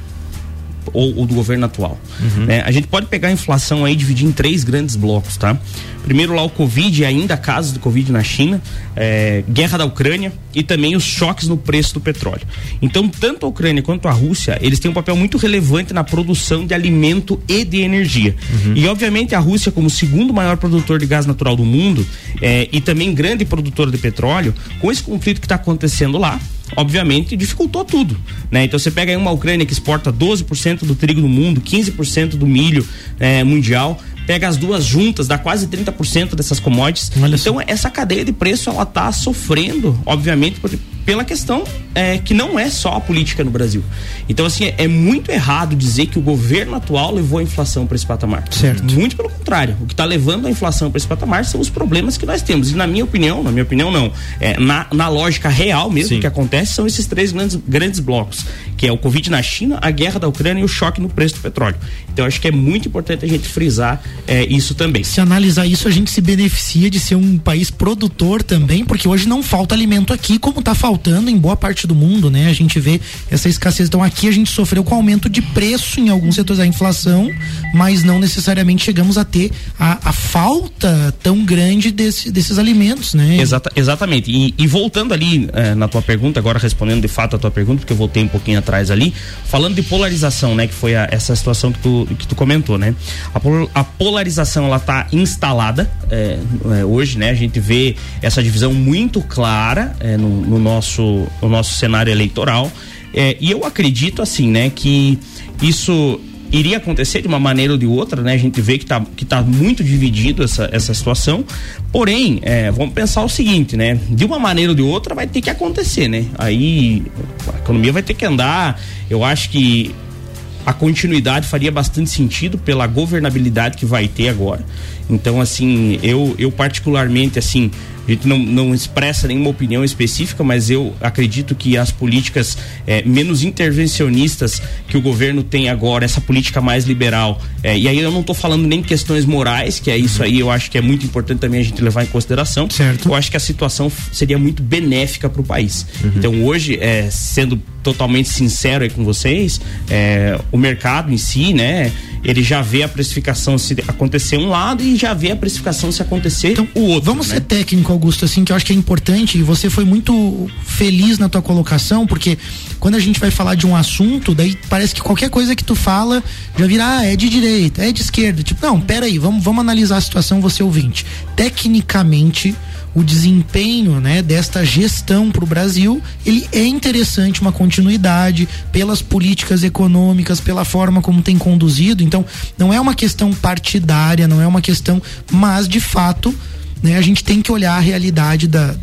ou, ou do governo atual. Uhum. É, a gente pode pegar a inflação aí e dividir em três grandes blocos, tá? Primeiro lá o Covid e ainda casos do Covid na China, é, guerra da Ucrânia e também os choques no preço do petróleo. Então, tanto a Ucrânia quanto a Rússia, eles têm um papel muito relevante na produção de alimento e de energia. Uhum. E obviamente a Rússia, como segundo maior produtor de gás natural do mundo é, e também grande produtor de petróleo, com esse conflito que está acontecendo lá, obviamente dificultou tudo, né? Então você pega aí uma Ucrânia que exporta 12% do trigo do mundo, 15% do milho é, mundial, pega as duas juntas, dá quase 30% dessas commodities. Olha então, essa cadeia de preço, ela tá sofrendo, obviamente, por, pela questão é, que não é só a política no Brasil. Então, assim, é, é muito errado dizer que o governo atual levou a inflação para esse patamar. Certo. Muito pelo contrário. O que está levando a inflação para esse patamar são os problemas que nós temos. E na minha opinião, na minha opinião, não. É, na, na lógica real mesmo Sim. que acontece, são esses três grandes, grandes blocos, que é o Covid na China, a guerra da Ucrânia e o choque no preço do petróleo. Então, acho que é muito importante a gente frisar é, isso também. Se analisar isso, a gente se beneficia de ser um país produtor também, porque hoje não falta alimento aqui, como está faltando em boa parte do mundo, né? A gente vê essa escassez. Então, aqui a gente sofreu com aumento de preço em alguns setores da inflação, mas não necessariamente chegamos a ter a, a falta tão grande desse, desses alimentos, né? Exata, exatamente. E, e voltando ali eh, na tua pergunta, agora respondendo de fato a tua pergunta, porque eu voltei um pouquinho atrás ali, falando de polarização, né? Que foi a, essa situação que tu, que tu comentou, né? A, a polarização, ela tá instalada eh, eh, hoje, né? A gente vê essa divisão muito clara no, no, nosso, no nosso cenário eleitoral. e eu acredito, assim, né? Que isso iria acontecer de uma maneira ou de outra, né? A gente vê que está que tá muito dividido essa, essa situação. Porém, é, vamos pensar o seguinte, né? De uma maneira ou de outra vai ter que acontecer, né? Aí a economia vai ter que andar. Eu acho que a continuidade faria bastante sentido pela governabilidade que vai ter agora. Então, assim, eu, eu particularmente, assim, a gente não, não expressa nenhuma opinião específica, mas eu acredito que as políticas é, menos intervencionistas que o governo tem agora, essa política mais liberal, é, e aí eu não estou falando nem questões morais, que é isso aí, eu acho que é muito importante também a gente levar em consideração. Certo. Eu acho que a situação seria muito benéfica para o país. Uhum. Então hoje, é, sendo totalmente sincero aí com vocês, o mercado em si, né? Ele já vê a precificação se acontecer um lado e já vê a precificação se acontecer então, o outro. Vamos né? ser técnico, Augusto, assim, que eu acho que é importante, e você foi muito feliz na tua colocação, porque quando a gente vai falar de um assunto, daí parece que qualquer coisa que tu fala já vira, ah, é de direita, é de esquerda. Tipo, não, peraí, vamos, vamos analisar a situação, você ouvinte. Tecnicamente, o desempenho né, desta gestão para o Brasil, ele é interessante uma continuidade pelas políticas econômicas, pela forma como tem conduzido. Então, não é uma questão partidária, não é uma questão, mas de fato, né, a gente tem que olhar a realidade da,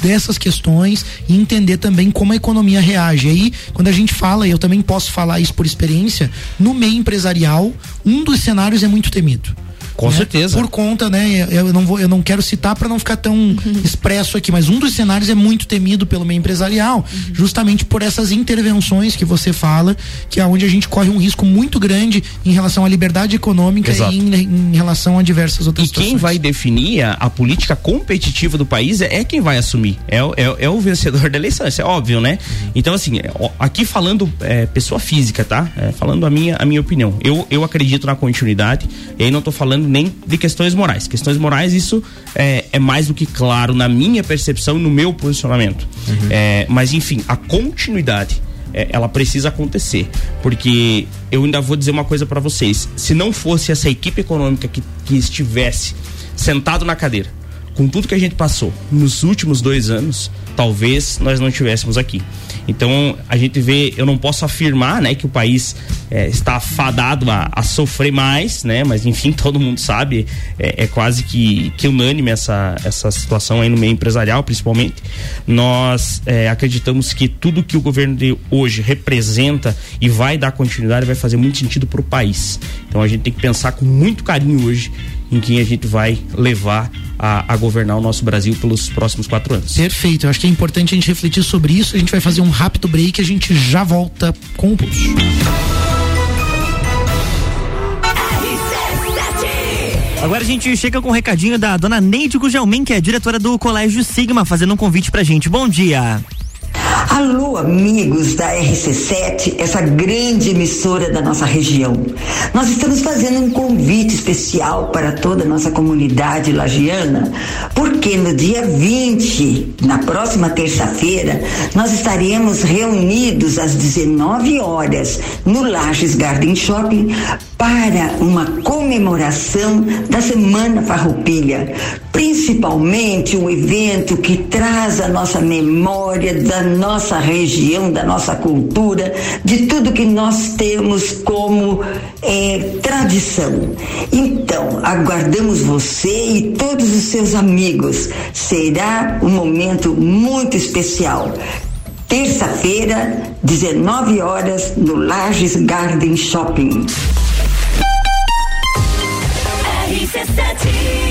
dessas questões e entender também como a economia reage. Aí, quando a gente fala, e eu também posso falar isso por experiência, no meio empresarial, um dos cenários é muito temido com né? certeza. Por conta, né? Eu não vou, eu não quero citar para não ficar tão uhum. expresso aqui, mas um dos cenários é muito temido pelo meio empresarial, uhum. justamente por essas intervenções que você fala, que é onde a gente corre um risco muito grande em relação à liberdade econômica Exato. e em, em, relação a diversas outras E situações. quem vai definir a, a, política competitiva do país é, é quem vai assumir. É, é, é, o vencedor da eleição, isso é óbvio, né? Então, assim, é, aqui falando é, pessoa física, tá? É, falando a minha, a minha opinião. Eu, eu acredito na continuidade, e aí não tô falando nem de questões morais. Questões morais, isso é, é mais do que claro na minha percepção e no meu posicionamento. Uhum. É, mas, enfim, a continuidade. É, ela precisa acontecer, porque eu ainda vou dizer uma coisa para vocês: se não fosse essa equipe econômica que, que estivesse sentado na cadeira, com tudo que a gente passou nos últimos dois anos, talvez nós não estivéssemos aqui. Então a gente vê, eu não posso afirmar, né, que o país é, está fadado a, a, sofrer mais, né, mas enfim todo mundo sabe, é, é, quase que, que unânime essa essa situação aí no meio empresarial, principalmente. Nós é, acreditamos que tudo que o governo de hoje representa e vai dar continuidade vai fazer muito sentido para o país. Então a gente tem que pensar com muito carinho hoje em quem a gente vai levar a, a, governar o nosso Brasil pelos próximos quatro anos. Perfeito, eu acho que é importante a gente refletir sobre isso. A gente vai fazer um rápido break e a gente já volta com o pulso. Agora a gente chega com um recadinho da dona Neide Gugelmin, que é diretora do Colégio Sigma, fazendo um convite pra gente. Bom dia. Alô, amigos da RC7, essa grande emissora da nossa região. Nós estamos fazendo um convite especial para toda a nossa comunidade lagiana, porque no dia 20, na próxima terça-feira, nós estaremos reunidos às 19 horas no Lages Garden Shopping para uma comemoração da Semana Farroupilha, principalmente um evento que traz a nossa memória da nossa região, da nossa cultura, de tudo que nós temos como é, tradição. Então, aguardamos você e todos os seus amigos. Será um momento muito especial. Terça-feira, 19 horas, no Lages Garden Shopping. RC7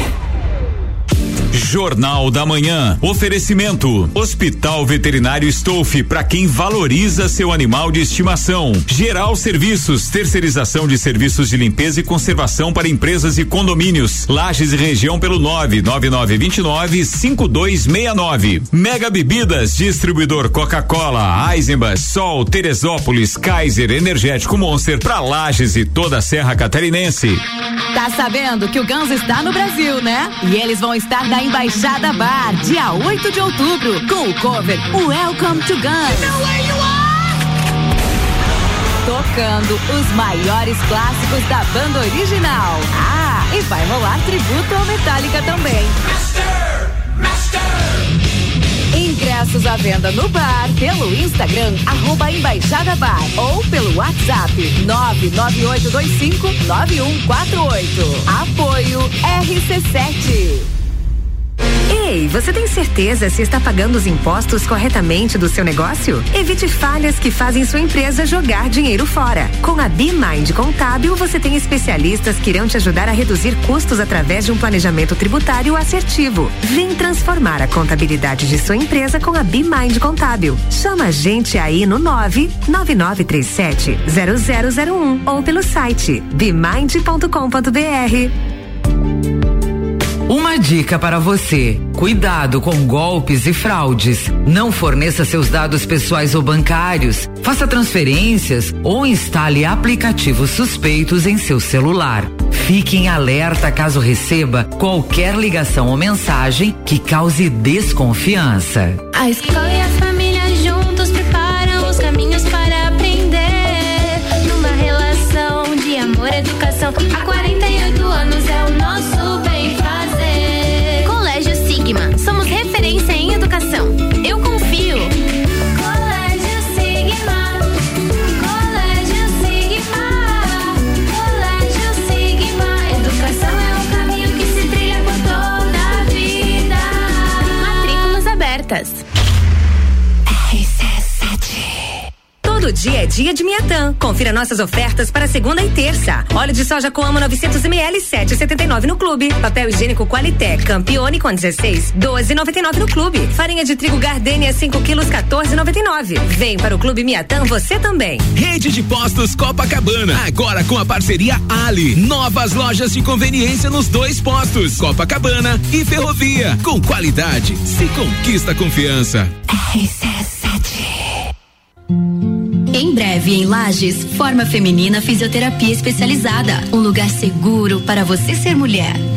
Jornal da Manhã. Oferecimento: Hospital Veterinário Stolfe para quem valoriza seu animal de estimação. Geral Serviços, terceirização de serviços de limpeza e conservação para empresas e condomínios. Lages e região pelo 99929 5269. Mega Bebidas, distribuidor Coca-Cola, Eisenbach, Sol, Teresópolis, Kaiser, Energético Monster para Lages e toda a Serra Catarinense. Tá sabendo que o Ganso está no Brasil, né? E eles vão estar da Embaixada Bar, dia 8 de outubro, com o cover Welcome to Guns. Tocando os maiores clássicos da banda original. Ah, e vai rolar tributo ao Metallica também. Master, Master. Ingressos à venda no bar, pelo Instagram, arroba Embaixada Bar ou pelo WhatsApp 998259148. Apoio RC7. Ei, você tem certeza se está pagando os impostos corretamente do seu negócio? Evite falhas que fazem sua empresa jogar dinheiro fora. Com a BeMind Contábil, você tem especialistas que irão te ajudar a reduzir custos através de um planejamento tributário assertivo. Vem transformar a contabilidade de sua empresa com a BeMind Contábil. Chama a gente aí no 99937 0001 ou pelo site bemind.com.br. Uma dica para você: cuidado com golpes e fraudes. Não forneça seus dados pessoais ou bancários, faça transferências ou instale aplicativos suspeitos em seu celular. Fique em alerta caso receba qualquer ligação ou mensagem que cause desconfiança. A escola e a família juntos preparam os caminhos para aprender. Numa relação de amor educação, há 48 anos é o dia é dia de Miatã. Confira nossas ofertas para segunda e terça. Óleo de soja Coamo 900 ml 7,79 no clube. Papel higiênico Qualité Campione com 16 12,99 no clube. Farinha de trigo Gardenia 5 quilos 14,99. Vem para o clube Miatã você também. Rede de postos Copacabana agora com a parceria Ali. Novas lojas de conveniência nos dois postos Copacabana e Ferrovia. Com qualidade se conquista confiança. RC7 em breve, em Lages, Forma Feminina Fisioterapia Especializada. Um lugar seguro para você ser mulher.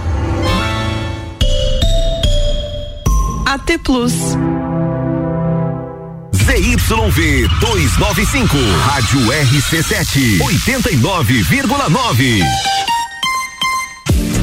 AT Plus. ZYV 295, Rádio RC7, 89,9.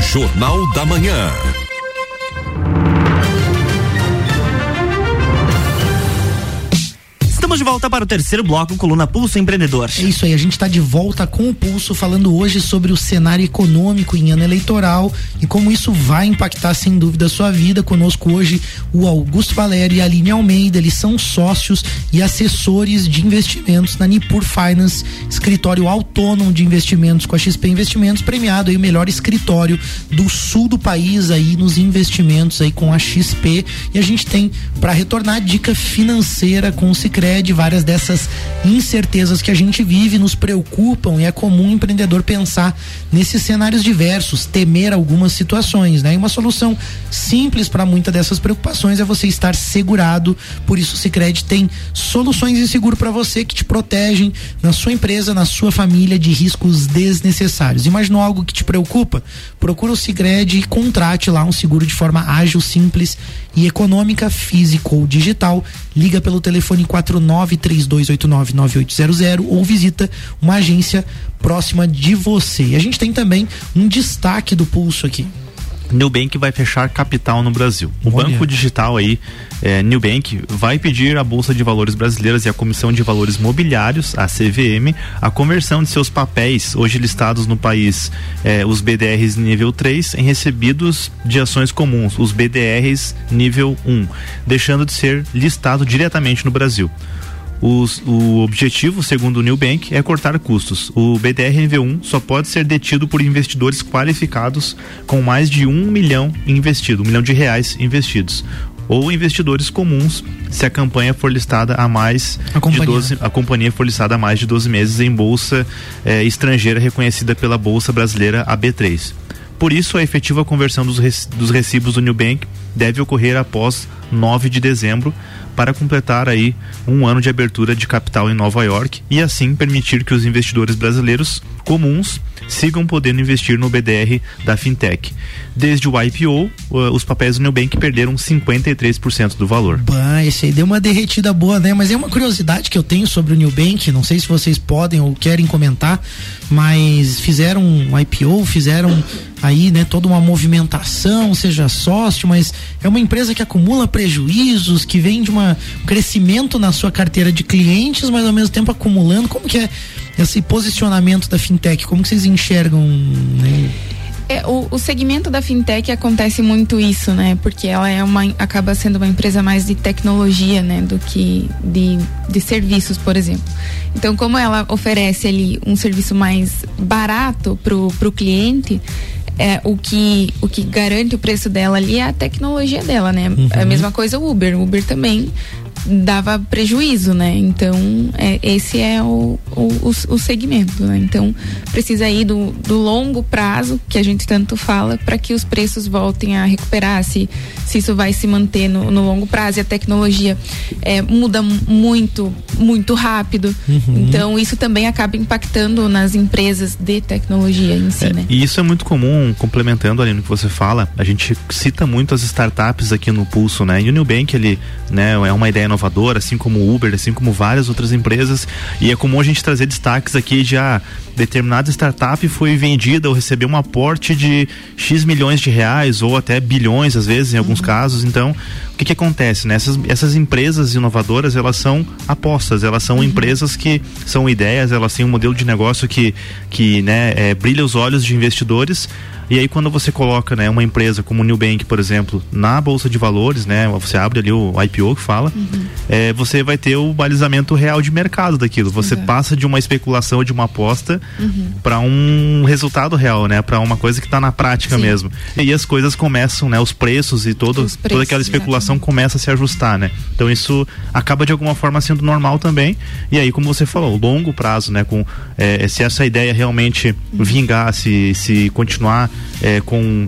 Jornal da Manhã. Estamos de volta para o terceiro bloco, coluna Pulso Empreendedor. É isso aí, a gente está de volta com o Pulso falando hoje sobre o cenário econômico em ano eleitoral e como isso vai impactar sem dúvida a sua vida. Conosco hoje o Augusto Valério e a Aline Almeida, eles são sócios e assessores de investimentos na Nipur Finance, escritório autônomo de investimentos com a XP Investimentos, premiado aí o melhor escritório do sul do país aí nos investimentos aí com a XP. E a gente tem para retornar dica financeira com o Cicred, várias dessas incertezas que a gente vive nos preocupam e é comum o empreendedor pensar nesses cenários diversos, temer algumas situações, né? E uma solução simples para muitas dessas preocupações é você estar segurado. Por isso o Cicred tem soluções de seguro para você que te protegem na sua empresa, na sua família de riscos desnecessários. Imaginou algo que te preocupa? Procura o Cicred e contrate lá um seguro de forma ágil, simples e econômica, físico ou digital. Liga pelo telefone 4932899800 ou visita uma agência próxima de você. E a gente tem também um destaque do pulso aqui. Nubank vai fechar capital no Brasil. O Olha. banco digital aí, é, Nubank, vai pedir à Bolsa de Valores Brasileiras e à Comissão de Valores Mobiliários, a CVM, a conversão de seus papéis, hoje listados no país, é, os BDRs nível 3, em recebidos de ações comuns, os BDRs nível 1, deixando de ser listado diretamente no Brasil. Os, o objetivo, segundo o New Bank, é cortar custos. O BDRNV1 só pode ser detido por investidores qualificados com mais de um milhão investido, um milhão de reais investidos ou investidores comuns se a campanha for listada a mais a de 12 a companhia for listada há mais de 12 meses em bolsa eh, estrangeira reconhecida pela bolsa brasileira AB3. Por isso, a efetiva conversão dos, rec dos recibos do New Bank deve ocorrer após 9 de dezembro, para completar aí um ano de abertura de capital em Nova York e assim permitir que os investidores brasileiros comuns sigam podendo investir no BDR da fintech. Desde o IPO, os papéis do Nubank perderam 53% do valor. Bah, esse aí deu uma derretida boa, né? Mas é uma curiosidade que eu tenho sobre o Nubank, não sei se vocês podem ou querem comentar, mas fizeram um IPO, fizeram aí, né, toda uma movimentação, seja sócio, mas é uma empresa que acumula prejuízos, que vem de uma, um crescimento na sua carteira de clientes, mas ao mesmo tempo acumulando. Como que é esse posicionamento da fintech? Como vocês enxergam? Né? É, o, o, segmento da fintech acontece muito isso, né? Porque ela é uma, acaba sendo uma empresa mais de tecnologia, né? Do que de, de serviços, por exemplo. Então, como ela oferece ali um serviço mais barato pro, pro cliente, é, o, que, o que garante o preço dela ali é a tecnologia dela, né? Uhum. É a mesma coisa o Uber. O Uber também dava prejuízo, né? Então, é, esse é o, o, o, segmento, né? Então, precisa ir do, do longo prazo, que a gente tanto fala, para que os preços voltem a recuperar, se, se isso vai se manter no, no longo prazo. E a tecnologia é, muda muito, muito rápido. Uhum. Então, isso também acaba impactando nas empresas de tecnologia em si, é, né? E isso é muito comum, complementando ali no que você fala, a gente cita muito as startups aqui no Pulso, né? E o Nubank, ele, né, é uma ideia inovadora, assim como o Uber, assim como várias outras empresas. E é comum a gente trazer destaques aqui de ah, determinada startup foi vendida ou recebeu um aporte de X milhões de reais ou até bilhões, às vezes, em alguns uhum. casos. Então, o que, que acontece? Né? Essas, essas empresas inovadoras, elas são apostas, elas são uhum. empresas que são ideias, elas têm um modelo de negócio que, que né, é, brilha os olhos de investidores e aí quando você coloca, né, uma empresa como o Nubank, por exemplo, na bolsa de valores, né, você abre ali o IPO que fala, uhum. é, você vai ter o balizamento real de mercado daquilo. Você passa de uma especulação de uma aposta uhum. para um resultado real, né, para uma coisa que está na prática Sim. mesmo. E aí as coisas começam, né, os preços e todo, os preços, toda aquela especulação exatamente. começa a se ajustar, né? Então isso acaba de alguma forma sendo normal também. E aí, como você falou, longo prazo, né, com é, se essa ideia realmente uhum. vingar, se se continuar é, com,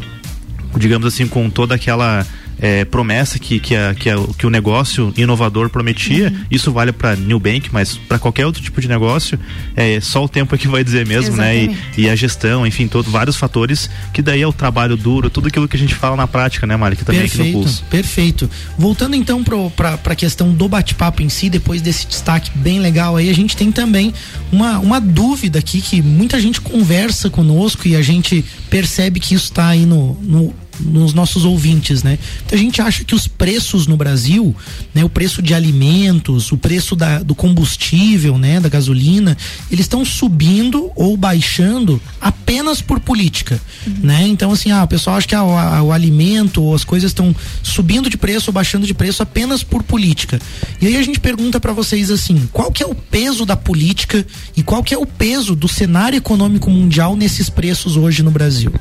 digamos assim, com toda aquela é, promessa que, que, a, que, a, que, o negócio inovador prometia. Uhum. Isso vale para New Bank, mas para qualquer outro tipo de negócio, é só o tempo é que vai dizer mesmo, Exatamente. né? E, e, a gestão, enfim, todos vários fatores que daí é o trabalho duro, tudo aquilo que a gente fala na prática, né, Mari? Que também perfeito, aqui no Pulso. Perfeito. Voltando então para a questão do bate-papo em si, depois desse destaque bem legal aí, a gente tem também uma, uma dúvida aqui que muita gente conversa conosco e a gente percebe que isso está aí no, no nos nossos ouvintes, né? Então a gente acha que os preços no Brasil, né, o preço de alimentos, o preço da, do combustível, né, da gasolina, eles estão subindo ou baixando apenas por política, uhum. né? Então assim, ah, o pessoal acha que ah, o, o alimento ou as coisas estão subindo de preço ou baixando de preço apenas por política. E aí a gente pergunta para vocês assim, qual que é o peso da política e qual que é o peso do cenário econômico mundial nesses preços hoje no Brasil?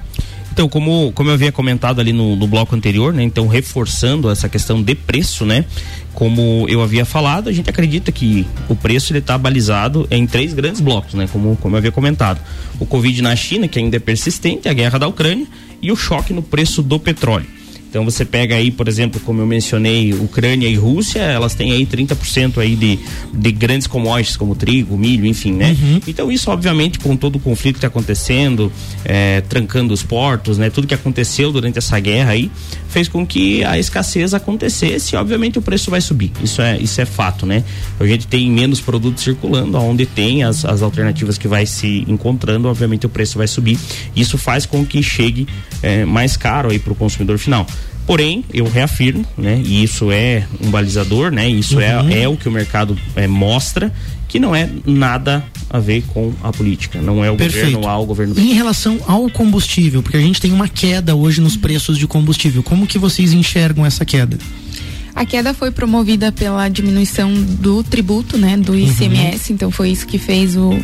Então, como, como eu havia comentado ali no, no bloco anterior, né? Então, reforçando essa questão de preço, né? Como eu havia falado, a gente acredita que o preço ele está balizado em três grandes blocos, né? Como, como eu havia comentado. O Covid na China, que ainda é persistente, a guerra da Ucrânia e o choque no preço do petróleo. Então você pega aí, por exemplo, como eu mencionei, Ucrânia e Rússia, elas têm aí 30% aí de, de grandes commodities como trigo, milho, enfim, né? Uhum. Então isso, obviamente, com todo o conflito que está acontecendo, é, trancando os portos, né? Tudo que aconteceu durante essa guerra aí, fez com que a escassez acontecesse e, obviamente, o preço vai subir. Isso é, isso é fato, né? A gente tem menos produtos circulando, onde tem as, as alternativas que vai se encontrando, obviamente o preço vai subir. Isso faz com que chegue é, mais caro aí para o consumidor final. Porém, eu reafirmo, né? E isso é um balizador, né? Isso é, uhum. é, é o que o mercado é, mostra que não é nada a ver com a política, não é o Perfeito. governo A, o governo. Em relação ao combustível, porque a gente tem uma queda hoje nos preços de combustível, como que vocês enxergam essa queda? A queda foi promovida pela diminuição do tributo, né, do ICMS, uhum. então foi isso que fez o,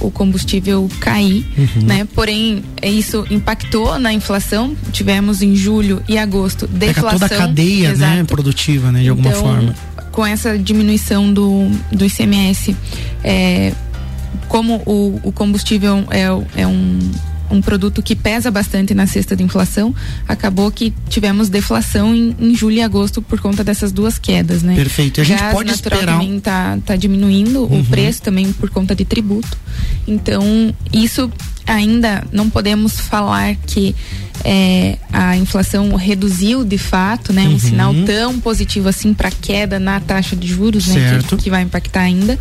o combustível cair, uhum. né? Porém, isso impactou na inflação. Tivemos em julho e agosto deflação. Pega toda a cadeia, né, produtiva, né, de alguma então, forma. Com essa diminuição do, do ICMS, é, como o, o combustível é, é um um produto que pesa bastante na cesta de inflação, acabou que tivemos deflação em, em julho e agosto por conta dessas duas quedas, né? Perfeito. A gente Gás pode natural esperar também tá, tá diminuindo uhum. o preço também por conta de tributo. Então, isso ainda não podemos falar que é, a inflação reduziu de fato, né? Um uhum. sinal tão positivo assim para queda na taxa de juros, né? Que, que vai impactar ainda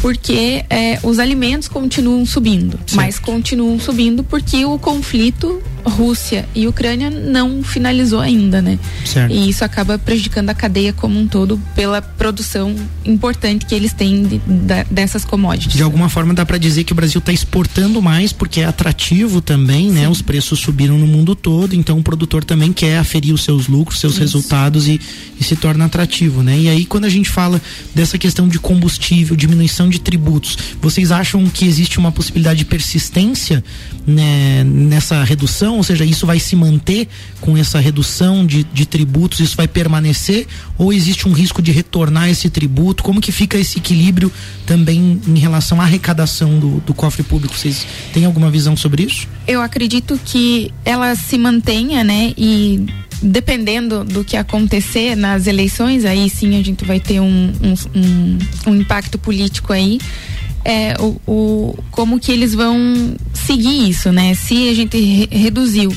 porque é, os alimentos continuam subindo, certo. mas continuam subindo porque o conflito Rússia e Ucrânia não finalizou ainda, né? Certo. E isso acaba prejudicando a cadeia como um todo pela produção importante que eles têm de, de, dessas commodities. De alguma forma dá para dizer que o Brasil está exportando mais porque é atrativo também, né? Sim. né? Os preços subiram no mundo todo, então o produtor também quer aferir os seus lucros, seus isso. resultados e, e se torna atrativo, né? E aí quando a gente fala dessa questão de combustível, diminuição de tributos, vocês acham que existe uma possibilidade de persistência né, nessa redução? Ou seja, isso vai se manter com essa redução de, de tributos, isso vai permanecer? Ou existe um risco de retornar esse tributo? Como que fica esse equilíbrio também em relação à arrecadação do, do cofre público? Vocês têm alguma visão sobre isso? Eu acredito que ela se mantenha, né? E dependendo do que acontecer nas eleições, aí sim a gente vai ter um, um, um, um impacto político aí é, o, o, como que eles vão seguir isso, né? Se a gente re reduziu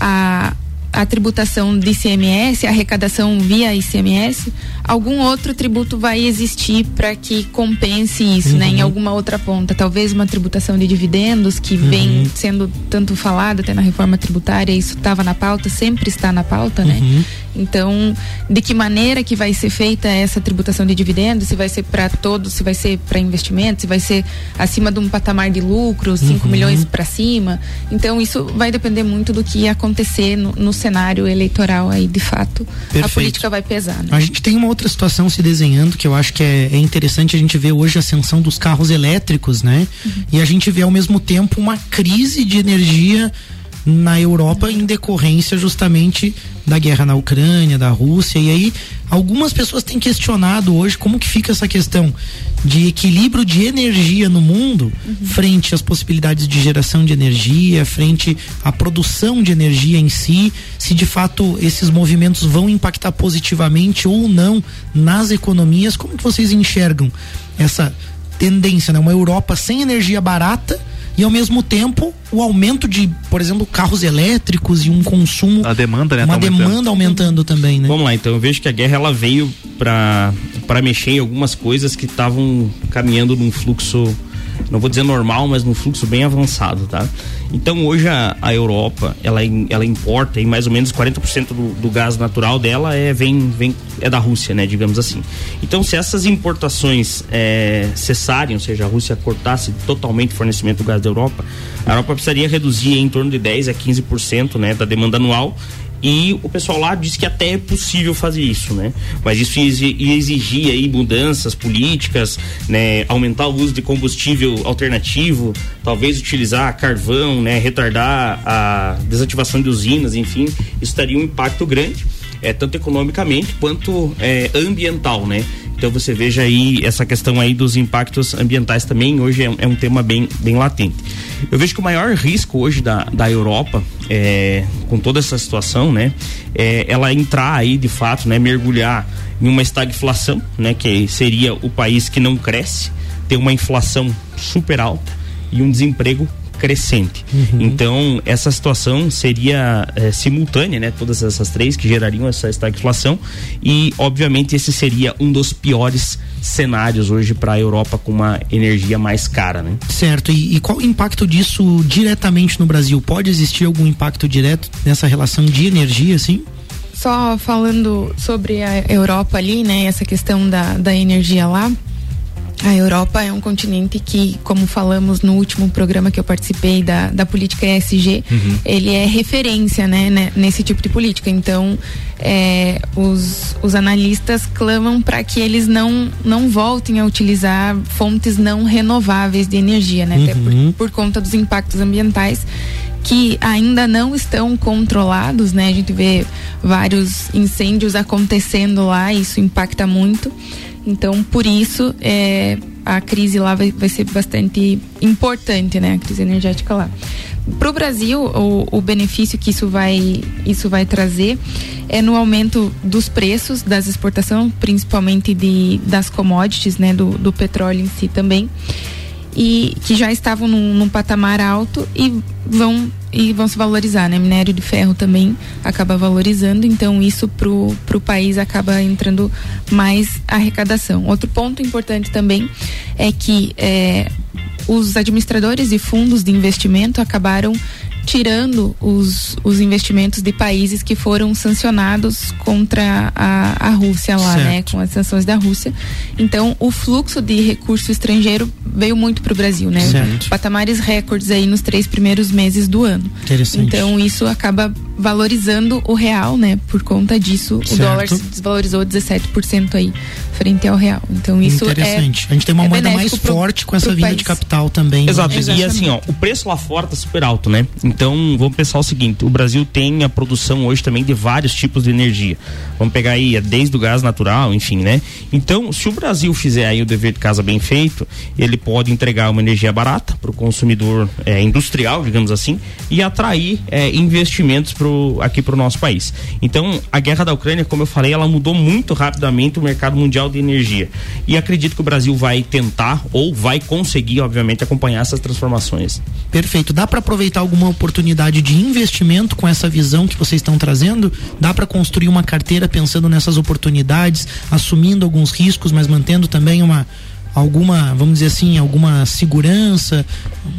a, a tributação de ICMS, a arrecadação via ICMS, algum outro tributo vai existir para que compense isso, uhum. né? Em uhum. alguma outra ponta. Talvez uma tributação de dividendos que uhum. vem sendo tanto falada até na reforma tributária, isso estava na pauta, sempre está na pauta, né? uhum. Então, de que maneira que vai ser feita essa tributação de dividendos? Se vai ser para todos, se vai ser para investimentos, se vai ser acima de um patamar de lucro, 5 uhum. milhões para cima. Então, isso vai depender muito do que acontecer no, no cenário eleitoral aí, de fato. Perfeito. A política vai pesar. Né? A gente tem uma outra situação se desenhando que eu acho que é, é interessante a gente ver hoje a ascensão dos carros elétricos, né? Uhum. E a gente vê ao mesmo tempo uma crise de energia na Europa em decorrência justamente da guerra na Ucrânia, da Rússia. E aí algumas pessoas têm questionado hoje como que fica essa questão de equilíbrio de energia no mundo uhum. frente às possibilidades de geração de energia, frente à produção de energia em si, se de fato esses movimentos vão impactar positivamente ou não nas economias, como que vocês enxergam essa tendência, né? Uma Europa sem energia barata e ao mesmo tempo o aumento de, por exemplo, carros elétricos e um consumo. A demanda, né? Uma tá demanda aumentando. aumentando também, né? Vamos lá, então eu vejo que a guerra ela veio para para mexer em algumas coisas que estavam caminhando num fluxo não vou dizer normal, mas num fluxo bem avançado, tá? Então hoje a, a Europa, ela, ela importa e mais ou menos 40% do, do gás natural dela é, vem, vem, é da Rússia, né? Digamos assim. Então se essas importações é, cessarem, ou seja, a Rússia cortasse totalmente o fornecimento do gás da Europa, a Europa precisaria reduzir em torno de 10 a 15% né, da demanda anual e o pessoal lá diz que até é possível fazer isso, né? Mas isso ia exigir aí mudanças políticas, né? Aumentar o uso de combustível alternativo, talvez utilizar carvão, né? Retardar a desativação de usinas, enfim, isso teria um impacto grande, é, tanto economicamente quanto é, ambiental, né? Então você veja aí essa questão aí dos impactos ambientais também hoje é, é um tema bem, bem latente. Eu vejo que o maior risco hoje da, da Europa, é, com toda essa situação, né, é ela entrar aí de fato, né, mergulhar em uma estagflação, né, que seria o país que não cresce, ter uma inflação super alta e um desemprego crescente. Uhum. Então, essa situação seria é, simultânea, né? Todas essas três que gerariam essa estagflação e, obviamente, esse seria um dos piores cenários hoje para a Europa com uma energia mais cara, né? Certo. E, e, qual o impacto disso diretamente no Brasil? Pode existir algum impacto direto nessa relação de energia, assim? Só falando sobre a Europa ali, né? Essa questão da, da energia lá. A Europa é um continente que, como falamos no último programa que eu participei da, da política ESG, uhum. ele é referência né, né, nesse tipo de política. Então, é, os, os analistas clamam para que eles não, não voltem a utilizar fontes não renováveis de energia, né? Uhum. Até por, uhum. por conta dos impactos ambientais que ainda não estão controlados, né? A gente vê vários incêndios acontecendo lá, isso impacta muito. Então, por isso, é, a crise lá vai, vai ser bastante importante, né? A crise energética lá. Para o Brasil, o benefício que isso vai, isso vai trazer é no aumento dos preços das exportações, principalmente de, das commodities, né? Do, do petróleo em si também e que já estavam num, num, patamar alto e vão e vão se valorizar, né? Minério de ferro também acaba valorizando, então isso pro, pro país acaba entrando mais arrecadação. Outro ponto importante também é que é, os administradores de fundos de investimento acabaram tirando os, os investimentos de países que foram sancionados contra a, a Rússia lá, né, certo. né? Com as sanções da Rússia. Então, o fluxo de recurso estrangeiro veio muito para o Brasil, né? Certo. Patamares recordes aí nos três primeiros meses do ano. Interessante. Então, isso acaba valorizando o real, né? Por conta disso, certo. o dólar se desvalorizou 17% aí frente ao real. Então isso é Interessante. É, a gente tem uma é moeda mais pro, forte com essa vinda país. de capital também. Exato. Né? E assim, ó, o preço lá fora tá super alto, né? Então, vamos pensar o seguinte, o Brasil tem a produção hoje também de vários tipos de energia. Vamos pegar aí desde o gás natural, enfim, né? Então, se o Brasil fizer aí o dever de casa bem feito, ele pode entregar uma energia barata para o consumidor é, industrial, digamos assim, e atrair é, investimentos pro, aqui para o nosso país. Então, a guerra da Ucrânia, como eu falei, ela mudou muito rapidamente o mercado mundial de energia. E acredito que o Brasil vai tentar ou vai conseguir, obviamente, acompanhar essas transformações. Perfeito. Dá para aproveitar alguma oportunidade de investimento com essa visão que vocês estão trazendo? Dá para construir uma carteira pensando nessas oportunidades, assumindo alguns riscos, mas mantendo também uma alguma, vamos dizer assim, alguma segurança,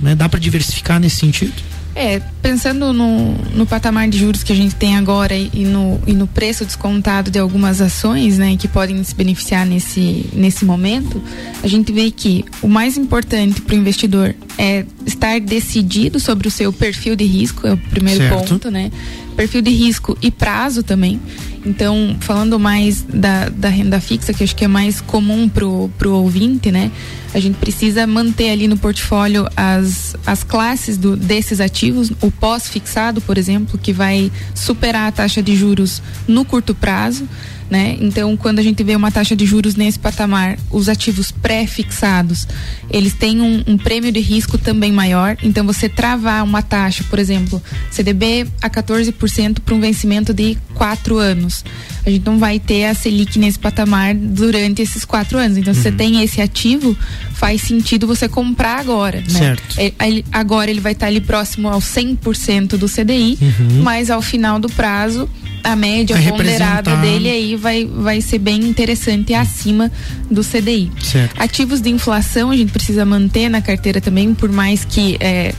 né? Dá para diversificar nesse sentido? É, pensando no, no patamar de juros que a gente tem agora e no, e no preço descontado de algumas ações, né, que podem se beneficiar nesse, nesse momento, a gente vê que o mais importante para o investidor é estar decidido sobre o seu perfil de risco, é o primeiro certo. ponto, né? Perfil de risco e prazo também. Então, falando mais da, da renda fixa, que acho que é mais comum pro, pro ouvinte, né? A gente precisa manter ali no portfólio as, as classes do, desses ativos, o pós-fixado, por exemplo, que vai superar a taxa de juros no curto prazo né? Então, quando a gente vê uma taxa de juros nesse patamar, os ativos pré-fixados, eles têm um, um, prêmio de risco também maior. Então, você travar uma taxa, por exemplo, CDB a 14% para um vencimento de quatro anos. A gente não vai ter a Selic nesse patamar durante esses quatro anos. Então, uhum. se você tem esse ativo, faz sentido você comprar agora. Né? Certo. É, agora ele vai estar ali próximo ao 100% do CDI, uhum. mas ao final do prazo a média vai ponderada dele aí vai, vai ser bem interessante acima do CDI. Certo. Ativos de inflação a gente precisa manter na carteira também, por mais que é,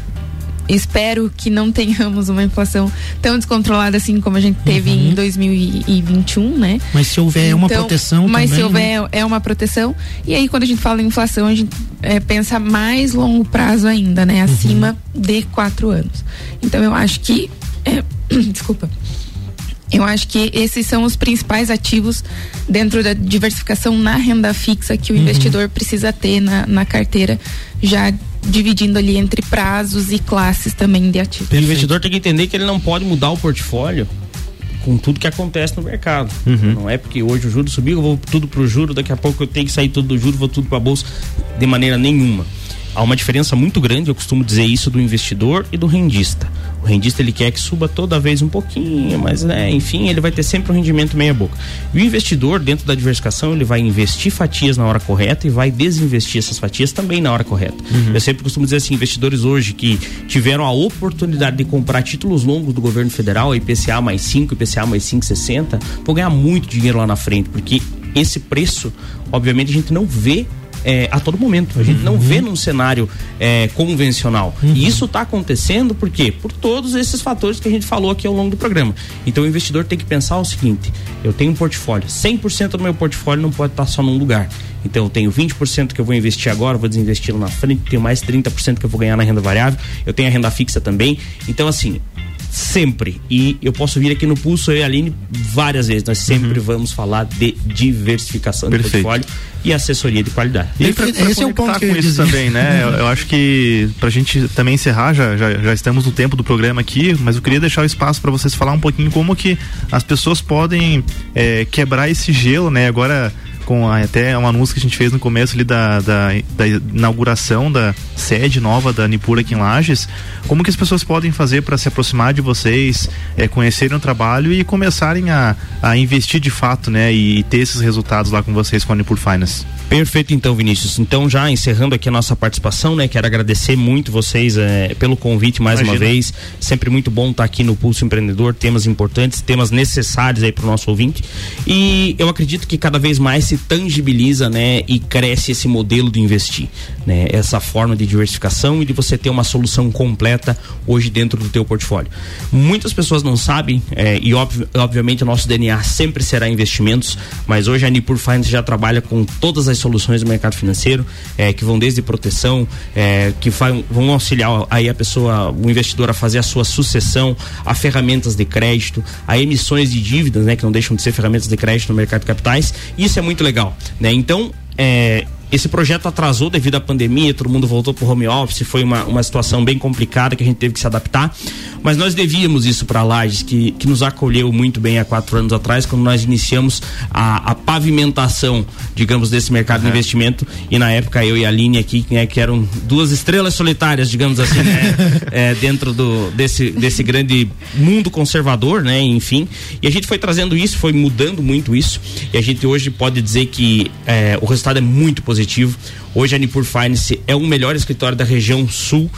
espero que não tenhamos uma inflação tão descontrolada assim como a gente teve uhum. em 2021, né? Mas se houver então, uma proteção Mas também, se houver né? é uma proteção. E aí quando a gente fala em inflação, a gente é, pensa mais longo prazo ainda, né? Acima uhum. de quatro anos. Então eu acho que é, desculpa. Eu acho que esses são os principais ativos dentro da diversificação na renda fixa que o uhum. investidor precisa ter na, na carteira, já dividindo ali entre prazos e classes também de ativos. O investidor tem que entender que ele não pode mudar o portfólio com tudo que acontece no mercado. Uhum. Não é porque hoje o juro subiu, eu vou tudo pro juro, daqui a pouco eu tenho que sair tudo do juro, vou tudo para bolsa, de maneira nenhuma há uma diferença muito grande, eu costumo dizer isso do investidor e do rendista. O rendista ele quer que suba toda vez um pouquinho, mas né, enfim, ele vai ter sempre um rendimento meia boca. E o investidor, dentro da diversificação, ele vai investir fatias na hora correta e vai desinvestir essas fatias também na hora correta. Uhum. Eu sempre costumo dizer assim, investidores hoje que tiveram a oportunidade de comprar títulos longos do governo federal, IPCA mais 5, IPCA mais 5,60, vão ganhar muito dinheiro lá na frente, porque esse preço, obviamente, a gente não vê é, a todo momento. A gente uhum. não vê num cenário é, convencional. Uhum. E isso está acontecendo por quê? Por todos esses fatores que a gente falou aqui ao longo do programa. Então o investidor tem que pensar o seguinte: eu tenho um portfólio, 100% do meu portfólio não pode estar só num lugar. Então eu tenho 20% que eu vou investir agora, vou desinvestir lá na frente, tenho mais 30% que eu vou ganhar na renda variável, eu tenho a renda fixa também. Então, assim, sempre. E eu posso vir aqui no Pulso, eu e a Aline, várias vezes. Nós sempre uhum. vamos falar de diversificação Perfeito. de portfólio e assessoria de qualidade. E pra, pra Esse é um ponto que com isso também, né? eu, eu, acho que pra gente também encerrar, já, já, já estamos no tempo do programa aqui, mas eu queria deixar o espaço para vocês falar um pouquinho como que as pessoas podem é, quebrar esse gelo, né? Agora com a, até um anúncio que a gente fez no começo ali da, da, da, inauguração da sede nova da Nipura aqui em Lages, como que as pessoas podem fazer para se aproximar de vocês, é, conhecerem o trabalho e começarem a, a investir de fato, né, e, e ter esses resultados lá com vocês com a Nipur Finance? Perfeito, então, Vinícius. Então, já encerrando aqui a nossa participação, né? Quero agradecer muito vocês é, pelo convite mais Imagina. uma vez. Sempre muito bom estar aqui no Pulso Empreendedor. Temas importantes, temas necessários aí para o nosso ouvinte. E eu acredito que cada vez mais se tangibiliza, né? E cresce esse modelo de investir, né? Essa forma de diversificação e de você ter uma solução completa hoje dentro do teu portfólio. Muitas pessoas não sabem é, e ob obviamente o nosso DNA sempre será investimentos, mas hoje a Nipur Finance já trabalha com todas as as soluções do mercado financeiro, é, que vão desde proteção, é, que vão auxiliar aí a pessoa, o investidor a fazer a sua sucessão, a ferramentas de crédito, a emissões de dívidas, né, que não deixam de ser ferramentas de crédito no mercado de capitais. Isso é muito legal, né? Então, é, esse projeto atrasou devido à pandemia, todo mundo voltou para o home office, foi uma, uma situação bem complicada que a gente teve que se adaptar. Mas nós devíamos isso para a Lages, que, que nos acolheu muito bem há quatro anos atrás, quando nós iniciamos a, a pavimentação, digamos, desse mercado uhum. de investimento. E na época eu e a Aline aqui, né, que eram duas estrelas solitárias, digamos assim, né, é, dentro do, desse, desse grande mundo conservador, né? Enfim. E a gente foi trazendo isso, foi mudando muito isso. E a gente hoje pode dizer que é, o resultado é muito positivo positivo. Hoje a Nipur Finance é o melhor escritório da região sul,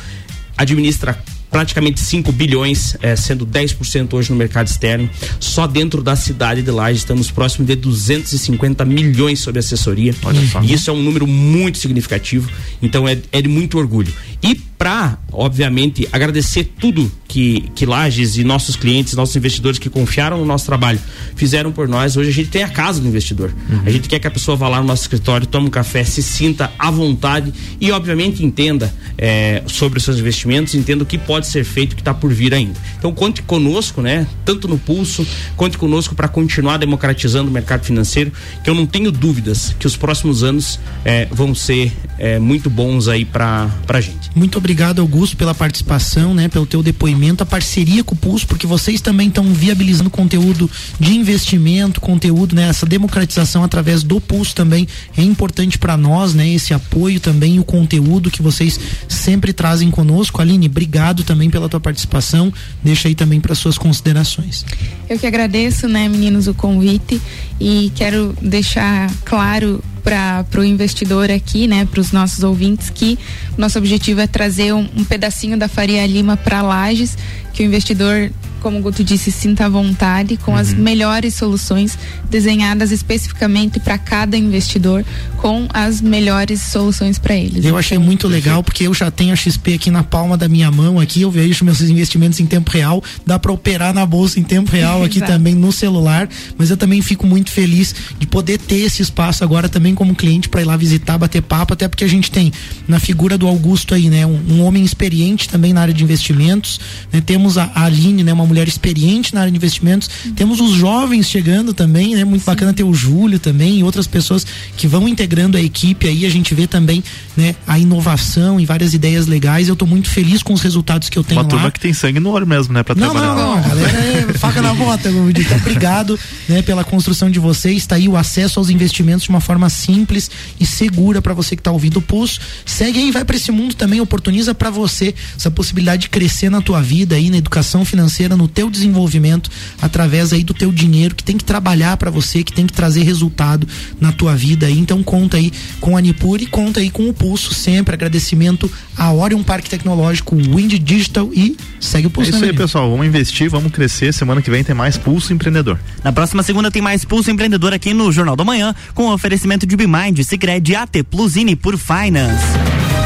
administra praticamente 5 bilhões, é, sendo 10% hoje no mercado externo. Só dentro da cidade de Laje estamos próximo de 250 milhões sobre assessoria. E isso é um número muito significativo. Então é, é de muito orgulho. E para, obviamente, agradecer tudo que, que Lages e nossos clientes, nossos investidores que confiaram no nosso trabalho fizeram por nós. Hoje a gente tem a casa do investidor. Uhum. A gente quer que a pessoa vá lá no nosso escritório, tome um café, se sinta à vontade e, obviamente, entenda é, sobre os seus investimentos, entenda o que pode ser feito, o que está por vir ainda. Então, conte conosco, né? Tanto no pulso, conte conosco para continuar democratizando o mercado financeiro, que eu não tenho dúvidas que os próximos anos é, vão ser é, muito bons aí para a gente. Muito obrigado, Augusto, pela participação, né, pelo teu depoimento, a parceria com o Pulso, porque vocês também estão viabilizando conteúdo de investimento, conteúdo, né, essa democratização através do Pulso também é importante para nós, né, esse apoio também, o conteúdo que vocês sempre trazem conosco. Aline, obrigado também pela tua participação. Deixa aí também para suas considerações. Eu que agradeço, né, meninos, o convite e quero deixar claro para o investidor aqui, né, para os nossos ouvintes, que nosso objetivo é trazer um, um pedacinho da Faria Lima para Lages, que o investidor como o Guto disse, sinta à vontade com uhum. as melhores soluções desenhadas especificamente para cada investidor, com as melhores soluções para eles. Eu achei muito legal porque eu já tenho a XP aqui na palma da minha mão aqui, eu vejo meus investimentos em tempo real, dá para operar na bolsa em tempo real aqui também no celular, mas eu também fico muito feliz de poder ter esse espaço agora também como cliente para ir lá visitar, bater papo, até porque a gente tem na figura do Augusto aí, né, um, um homem experiente também na área de investimentos, né, temos a, a Aline, né, uma mulher experiente na área de investimentos. Uhum. Temos os jovens chegando também, né? Muito Sim. bacana ter o Júlio também e outras pessoas que vão integrando a equipe aí. A gente vê também, né, a inovação e várias ideias legais. Eu estou muito feliz com os resultados que eu tenho uma lá. turma que tem sangue no olho mesmo, né, para trabalhar. Não, não, não, galera, é faca na bota, como. Então, obrigado, né, pela construção de vocês. Está aí o acesso aos investimentos de uma forma simples e segura para você que está ouvindo o pulso. Segue aí, vai para esse mundo também, oportuniza para você essa possibilidade de crescer na tua vida aí, na educação financeira, no teu desenvolvimento através aí do teu dinheiro que tem que trabalhar para você, que tem que trazer resultado na tua vida aí. Então conta aí com a Nipur e conta aí com o Pulso sempre. Agradecimento a Orion Parque Tecnológico, Wind Digital e segue o Pulso. É isso aí, pessoal. Vamos investir, vamos crescer. Semana que vem tem mais Pulso Empreendedor. Na próxima segunda tem mais Pulso Empreendedor aqui no Jornal da Manhã com o oferecimento de Bimind, Sicredi AT Plus e Nipur Finance.